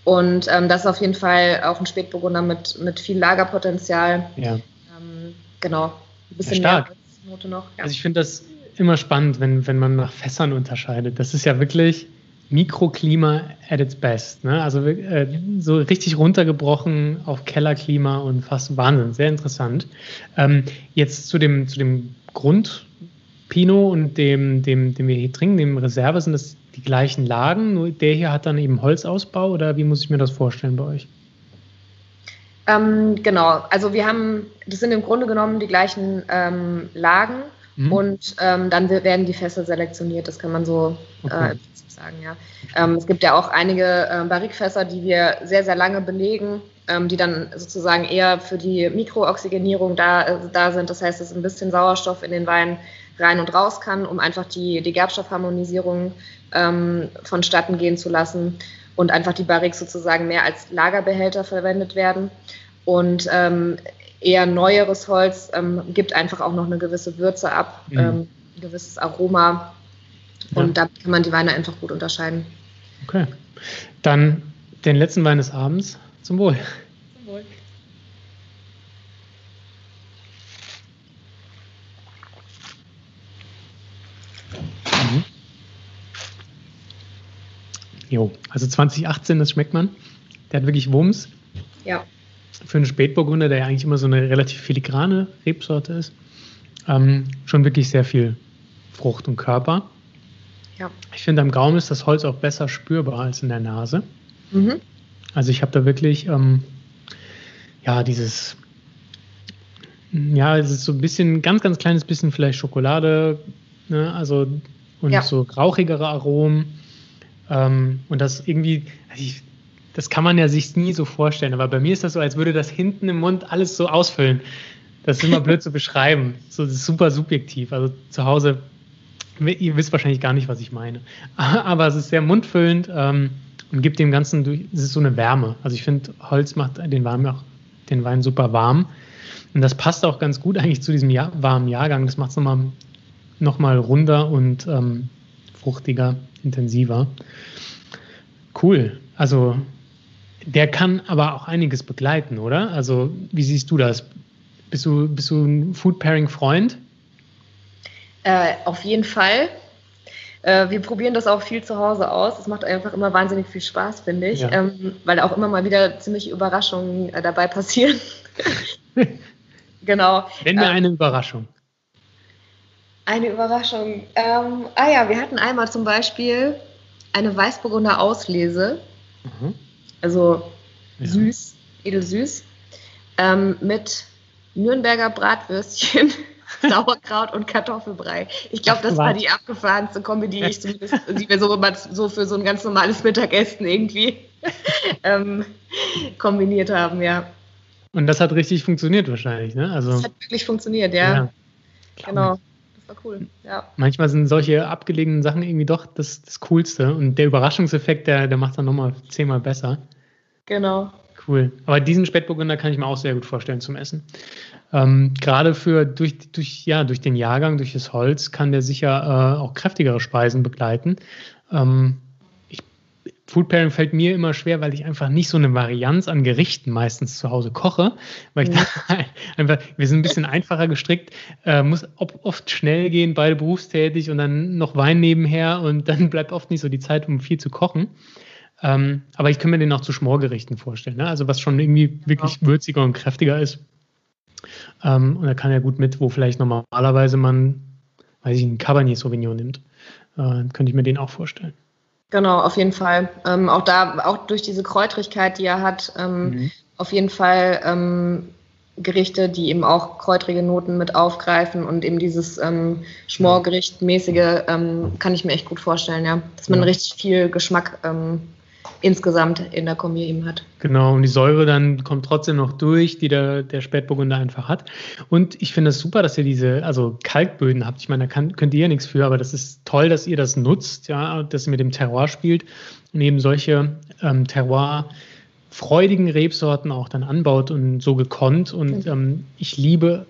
Und ähm, das ist auf jeden Fall auch ein Spätburgunder mit, mit viel Lagerpotenzial. Ja. Ähm, genau. Ein bisschen ja, stark. mehr Note noch. Ja. Also ich finde das immer spannend, wenn, wenn man nach Fässern unterscheidet. Das ist ja wirklich Mikroklima at its best. Ne? Also äh, so richtig runtergebrochen auf Kellerklima und fast Wahnsinn. Sehr interessant. Ähm, jetzt zu dem, zu dem Grund Pinot und dem, dem, dem wir hier trinken, dem Reserve, sind das die gleichen Lagen? Nur der hier hat dann eben Holzausbau oder wie muss ich mir das vorstellen bei euch? Ähm, genau, also wir haben, das sind im Grunde genommen die gleichen ähm, Lagen mhm. und ähm, dann werden die Fässer selektioniert, das kann man so okay. äh, sagen, ja. Ähm, es gibt ja auch einige äh, Barrikfässer, die wir sehr, sehr lange belegen, ähm, die dann sozusagen eher für die Mikrooxygenierung da, äh, da sind. Das heißt, dass ein bisschen Sauerstoff in den Wein rein und raus kann, um einfach die, die Gerbstoffharmonisierung ähm, vonstatten gehen zu lassen und einfach die Barriques sozusagen mehr als Lagerbehälter verwendet werden. Und ähm, eher neueres Holz ähm, gibt einfach auch noch eine gewisse Würze ab, mhm. ähm, ein gewisses Aroma. Und ja. da kann man die Weine einfach gut unterscheiden. Okay. Dann den letzten Wein des Abends. Zum Wohl. Zum Wohl. Mhm. Jo, also 2018, das schmeckt man. Der hat wirklich Wumms. Ja. Für einen Spätburgunder, der ja eigentlich immer so eine relativ filigrane Rebsorte ist, ähm, schon wirklich sehr viel Frucht und Körper. Ja. Ich finde, am Gaumen ist das Holz auch besser spürbar als in der Nase. Mhm. Also ich habe da wirklich, ähm, ja, dieses, ja, es ist so ein bisschen, ganz, ganz kleines bisschen vielleicht Schokolade, ne, also und ja. so rauchigere Aromen. Ähm, und das irgendwie, also ich, das kann man ja sich nie so vorstellen, aber bei mir ist das so, als würde das hinten im Mund alles so ausfüllen. Das ist immer blöd zu (laughs) beschreiben. So, das ist super subjektiv. Also zu Hause ihr wisst wahrscheinlich gar nicht, was ich meine. (laughs) Aber es ist sehr mundfüllend ähm, und gibt dem Ganzen, durch, es ist so eine Wärme. Also ich finde, Holz macht den Wein, auch, den Wein super warm. Und das passt auch ganz gut eigentlich zu diesem Jahr, warmen Jahrgang. Das macht es nochmal noch mal runder und ähm, fruchtiger, intensiver. Cool. Also der kann aber auch einiges begleiten, oder? Also wie siehst du das? Bist du, bist du ein Food Pairing Freund? Äh, auf jeden Fall. Äh, wir probieren das auch viel zu Hause aus. Es macht einfach immer wahnsinnig viel Spaß, finde ich, ja. ähm, weil auch immer mal wieder ziemlich Überraschungen äh, dabei passieren. (laughs) genau. Nenn mir ähm, eine Überraschung. Eine Überraschung. Ähm, ah ja, wir hatten einmal zum Beispiel eine Weißburgunder Auslese. Mhm. Also ja. süß, edelsüß. Ähm, mit Nürnberger Bratwürstchen. (laughs) Sauerkraut und Kartoffelbrei. Ich glaube, das war die abgefahrenste Kombi, die ich zumindest, die wir so, so für so ein ganz normales Mittagessen irgendwie (laughs) ähm, kombiniert haben, ja. Und das hat richtig funktioniert wahrscheinlich, ne? Also, das hat wirklich funktioniert, ja. ja genau. Das war cool, ja. Manchmal sind solche abgelegenen Sachen irgendwie doch das, das Coolste. Und der Überraschungseffekt, der, der macht es dann nochmal zehnmal besser. Genau. Cool. Aber diesen Spätburgunder kann ich mir auch sehr gut vorstellen zum Essen. Ähm, Gerade für durch, durch, ja, durch den Jahrgang, durch das Holz, kann der sicher äh, auch kräftigere Speisen begleiten. Ähm, ich, Food Pairing fällt mir immer schwer, weil ich einfach nicht so eine Varianz an Gerichten meistens zu Hause koche, weil ich ja. (laughs) einfach, wir sind ein bisschen einfacher gestrickt, äh, muss oft schnell gehen, beide berufstätig und dann noch Wein nebenher und dann bleibt oft nicht so die Zeit, um viel zu kochen. Ähm, aber ich kann mir den auch zu Schmorgerichten vorstellen. Ne? Also was schon irgendwie wirklich ja. würziger und kräftiger ist. Ähm, und er kann ja gut mit, wo vielleicht normalerweise man, weiß ich, einen Cabernet Sauvignon nimmt. Äh, könnte ich mir den auch vorstellen. Genau, auf jeden Fall. Ähm, auch da, auch durch diese Kräutrigkeit, die er hat, ähm, mhm. auf jeden Fall ähm, Gerichte, die eben auch kräutrige Noten mit aufgreifen und eben dieses ähm, Schmorgerichtmäßige ähm, kann ich mir echt gut vorstellen, ja. Dass man ja. richtig viel Geschmack ähm, insgesamt in der Kombi eben hat. Genau, und die Säure dann kommt trotzdem noch durch, die der, der Spätburgunder einfach hat. Und ich finde es super, dass ihr diese, also Kalkböden habt. Ich meine, da kann, könnt ihr ja nichts für, aber das ist toll, dass ihr das nutzt, ja, dass ihr mit dem Terroir spielt und eben solche ähm, Terroir freudigen Rebsorten auch dann anbaut und so gekonnt. Und ähm, ich liebe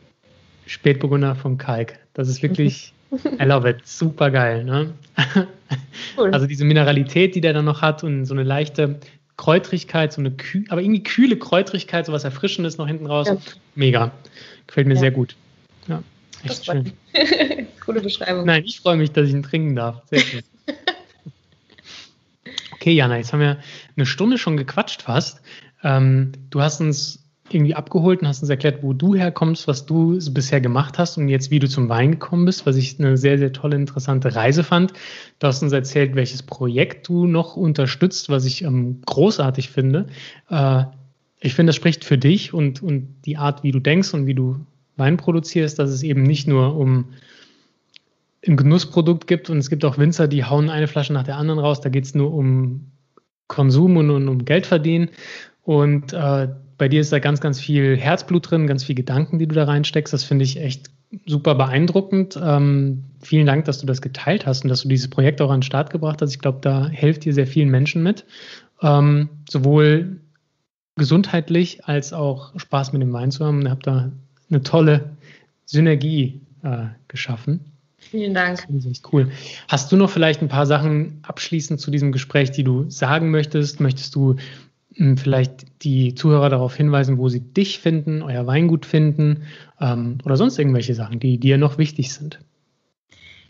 Spätburgunder vom Kalk. Das ist wirklich, (laughs) I love it, super geil. Ne? Cool. Also diese Mineralität, die der dann noch hat und so eine leichte Kräutrigkeit, so eine Kühl, aber irgendwie kühle Kräutrigkeit, so was Erfrischendes noch hinten raus. Ja. Mega. Gefällt mir ja. sehr gut. Ja, echt schön. (laughs) Coole Beschreibung. Nein, ich freue mich, dass ich ihn trinken darf. Sehr schön. (laughs) Okay, Jana, jetzt haben wir eine Stunde schon gequatscht fast. Ähm, du hast uns irgendwie abgeholt und hast uns erklärt, wo du herkommst, was du bisher gemacht hast und jetzt wie du zum Wein gekommen bist, was ich eine sehr, sehr tolle, interessante Reise fand. Du hast uns erzählt, welches Projekt du noch unterstützt, was ich ähm, großartig finde. Äh, ich finde, das spricht für dich und, und die Art, wie du denkst und wie du Wein produzierst, dass es eben nicht nur um ein Genussprodukt gibt und es gibt auch Winzer, die hauen eine Flasche nach der anderen raus. Da geht es nur um Konsum und, und um Geld verdienen. Und äh, bei dir ist da ganz, ganz viel Herzblut drin, ganz viel Gedanken, die du da reinsteckst. Das finde ich echt super beeindruckend. Ähm, vielen Dank, dass du das geteilt hast und dass du dieses Projekt auch an den Start gebracht hast. Ich glaube, da hilft dir sehr vielen Menschen mit. Ähm, sowohl gesundheitlich als auch Spaß mit dem Wein zu haben. Und habt da eine tolle Synergie äh, geschaffen. Vielen Dank. Das ist echt cool. Hast du noch vielleicht ein paar Sachen abschließend zu diesem Gespräch, die du sagen möchtest? Möchtest du vielleicht die Zuhörer darauf hinweisen, wo sie dich finden, euer Weingut finden ähm, oder sonst irgendwelche Sachen, die dir noch wichtig sind?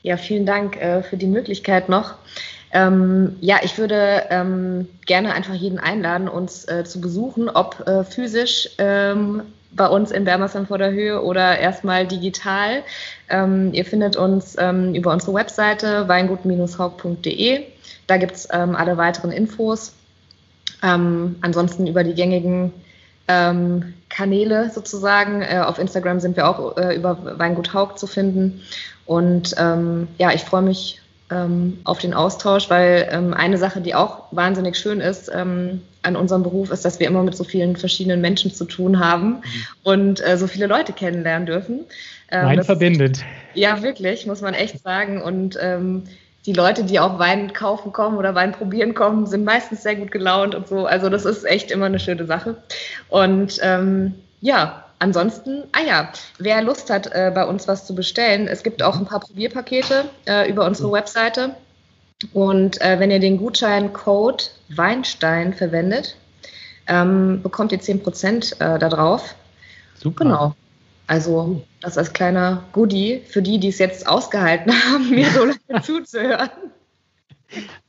Ja, vielen Dank äh, für die Möglichkeit noch. Ähm, ja, ich würde ähm, gerne einfach jeden einladen, uns äh, zu besuchen, ob äh, physisch ähm, bei uns in Bermersheim vor der Höhe oder erstmal digital. Ähm, ihr findet uns ähm, über unsere Webseite weingut-haug.de. Da gibt es ähm, alle weiteren Infos. Ähm, ansonsten über die gängigen ähm, Kanäle sozusagen. Äh, auf Instagram sind wir auch äh, über Weingut Haug zu finden. Und ähm, ja, ich freue mich ähm, auf den Austausch, weil ähm, eine Sache, die auch wahnsinnig schön ist ähm, an unserem Beruf, ist, dass wir immer mit so vielen verschiedenen Menschen zu tun haben mhm. und äh, so viele Leute kennenlernen dürfen. Wein verbindet. Ja, wirklich, muss man echt sagen. Und die Leute, die auch Wein kaufen kommen oder Wein probieren kommen, sind meistens sehr gut gelaunt und so. Also das ist echt immer eine schöne Sache. Und ähm, ja, ansonsten, ah ja, wer Lust hat, äh, bei uns was zu bestellen, es gibt auch ein paar Probierpakete äh, über unsere Webseite. Und äh, wenn ihr den Gutscheincode Weinstein verwendet, ähm, bekommt ihr 10% äh, da drauf. Super. Genau. Also das als kleiner Goodie für die, die es jetzt ausgehalten (laughs) haben, mir so lange (laughs) zuzuhören.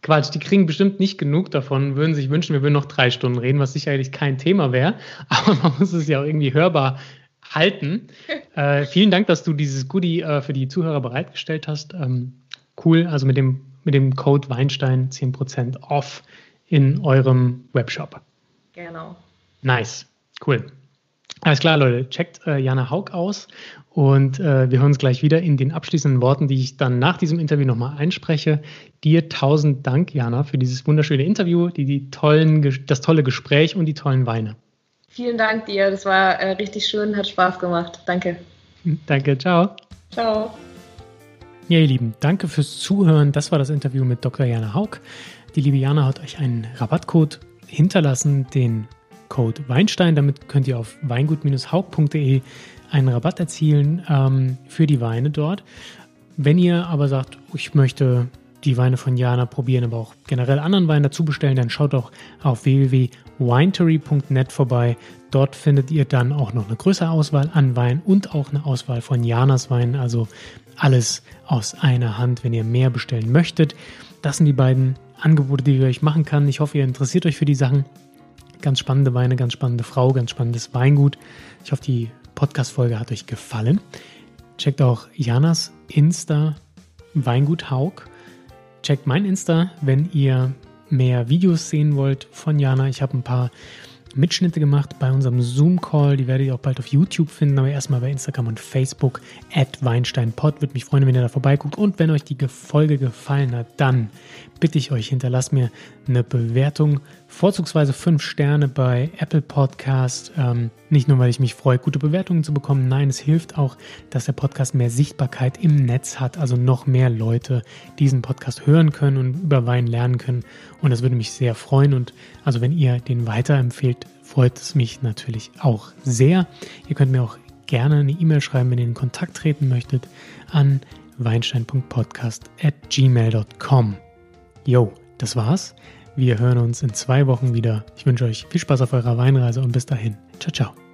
Quatsch, die kriegen bestimmt nicht genug davon, würden sich wünschen, wir würden noch drei Stunden reden, was sicherlich kein Thema wäre, (laughs) aber man muss es ja auch irgendwie hörbar halten. äh, vielen Dank, dass du dieses Goodie äh, für die Zuhörer bereitgestellt hast. Ähm, cool, also mit dem, mit dem Code Weinstein 10% off in eurem Webshop. Genau. Nice, cool. Alles klar, Leute, checkt äh, Jana Haug aus und äh, wir hören uns gleich wieder in den abschließenden Worten, die ich dann nach diesem Interview nochmal einspreche. Dir tausend Dank, Jana, für dieses wunderschöne Interview, die, die tollen, das tolle Gespräch und die tollen Weine. Vielen Dank dir, das war äh, richtig schön, hat Spaß gemacht. Danke. Danke, ciao. Ciao. Ja, ihr Lieben, danke fürs Zuhören. Das war das Interview mit Dr. Jana Haug. Die liebe Jana hat euch einen Rabattcode hinterlassen, den Code Weinstein. Damit könnt ihr auf weingut-haug.de einen Rabatt erzielen ähm, für die Weine dort. Wenn ihr aber sagt, ich möchte die Weine von Jana probieren, aber auch generell anderen Wein dazu bestellen, dann schaut auch auf www.winetery.net vorbei. Dort findet ihr dann auch noch eine größere Auswahl an Wein und auch eine Auswahl von Janas Wein. Also alles aus einer Hand, wenn ihr mehr bestellen möchtet. Das sind die beiden Angebote, die ich euch machen kann. Ich hoffe, ihr interessiert euch für die Sachen. Ganz spannende Weine, ganz spannende Frau, ganz spannendes Weingut. Ich hoffe, die Podcast-Folge hat euch gefallen. Checkt auch Janas Insta Weingut Haug. Checkt mein Insta, wenn ihr mehr Videos sehen wollt von Jana. Ich habe ein paar Mitschnitte gemacht bei unserem Zoom-Call. Die werdet ihr auch bald auf YouTube finden, aber erstmal bei Instagram und Facebook at WeinsteinPod. Würde mich freuen, wenn ihr da vorbeiguckt. Und wenn euch die Folge gefallen hat, dann bitte ich euch, hinterlasst mir eine Bewertung, vorzugsweise fünf Sterne bei Apple Podcast. Ähm, nicht nur, weil ich mich freue, gute Bewertungen zu bekommen. Nein, es hilft auch, dass der Podcast mehr Sichtbarkeit im Netz hat, also noch mehr Leute diesen Podcast hören können und über Wein lernen können. Und das würde mich sehr freuen. Und also wenn ihr den weiterempfehlt, freut es mich natürlich auch sehr. Ihr könnt mir auch gerne eine E-Mail schreiben, wenn ihr in Kontakt treten möchtet, an weinstein.podcast at gmail.com. Jo, das war's. Wir hören uns in zwei Wochen wieder. Ich wünsche euch viel Spaß auf eurer Weinreise und bis dahin. Ciao, ciao.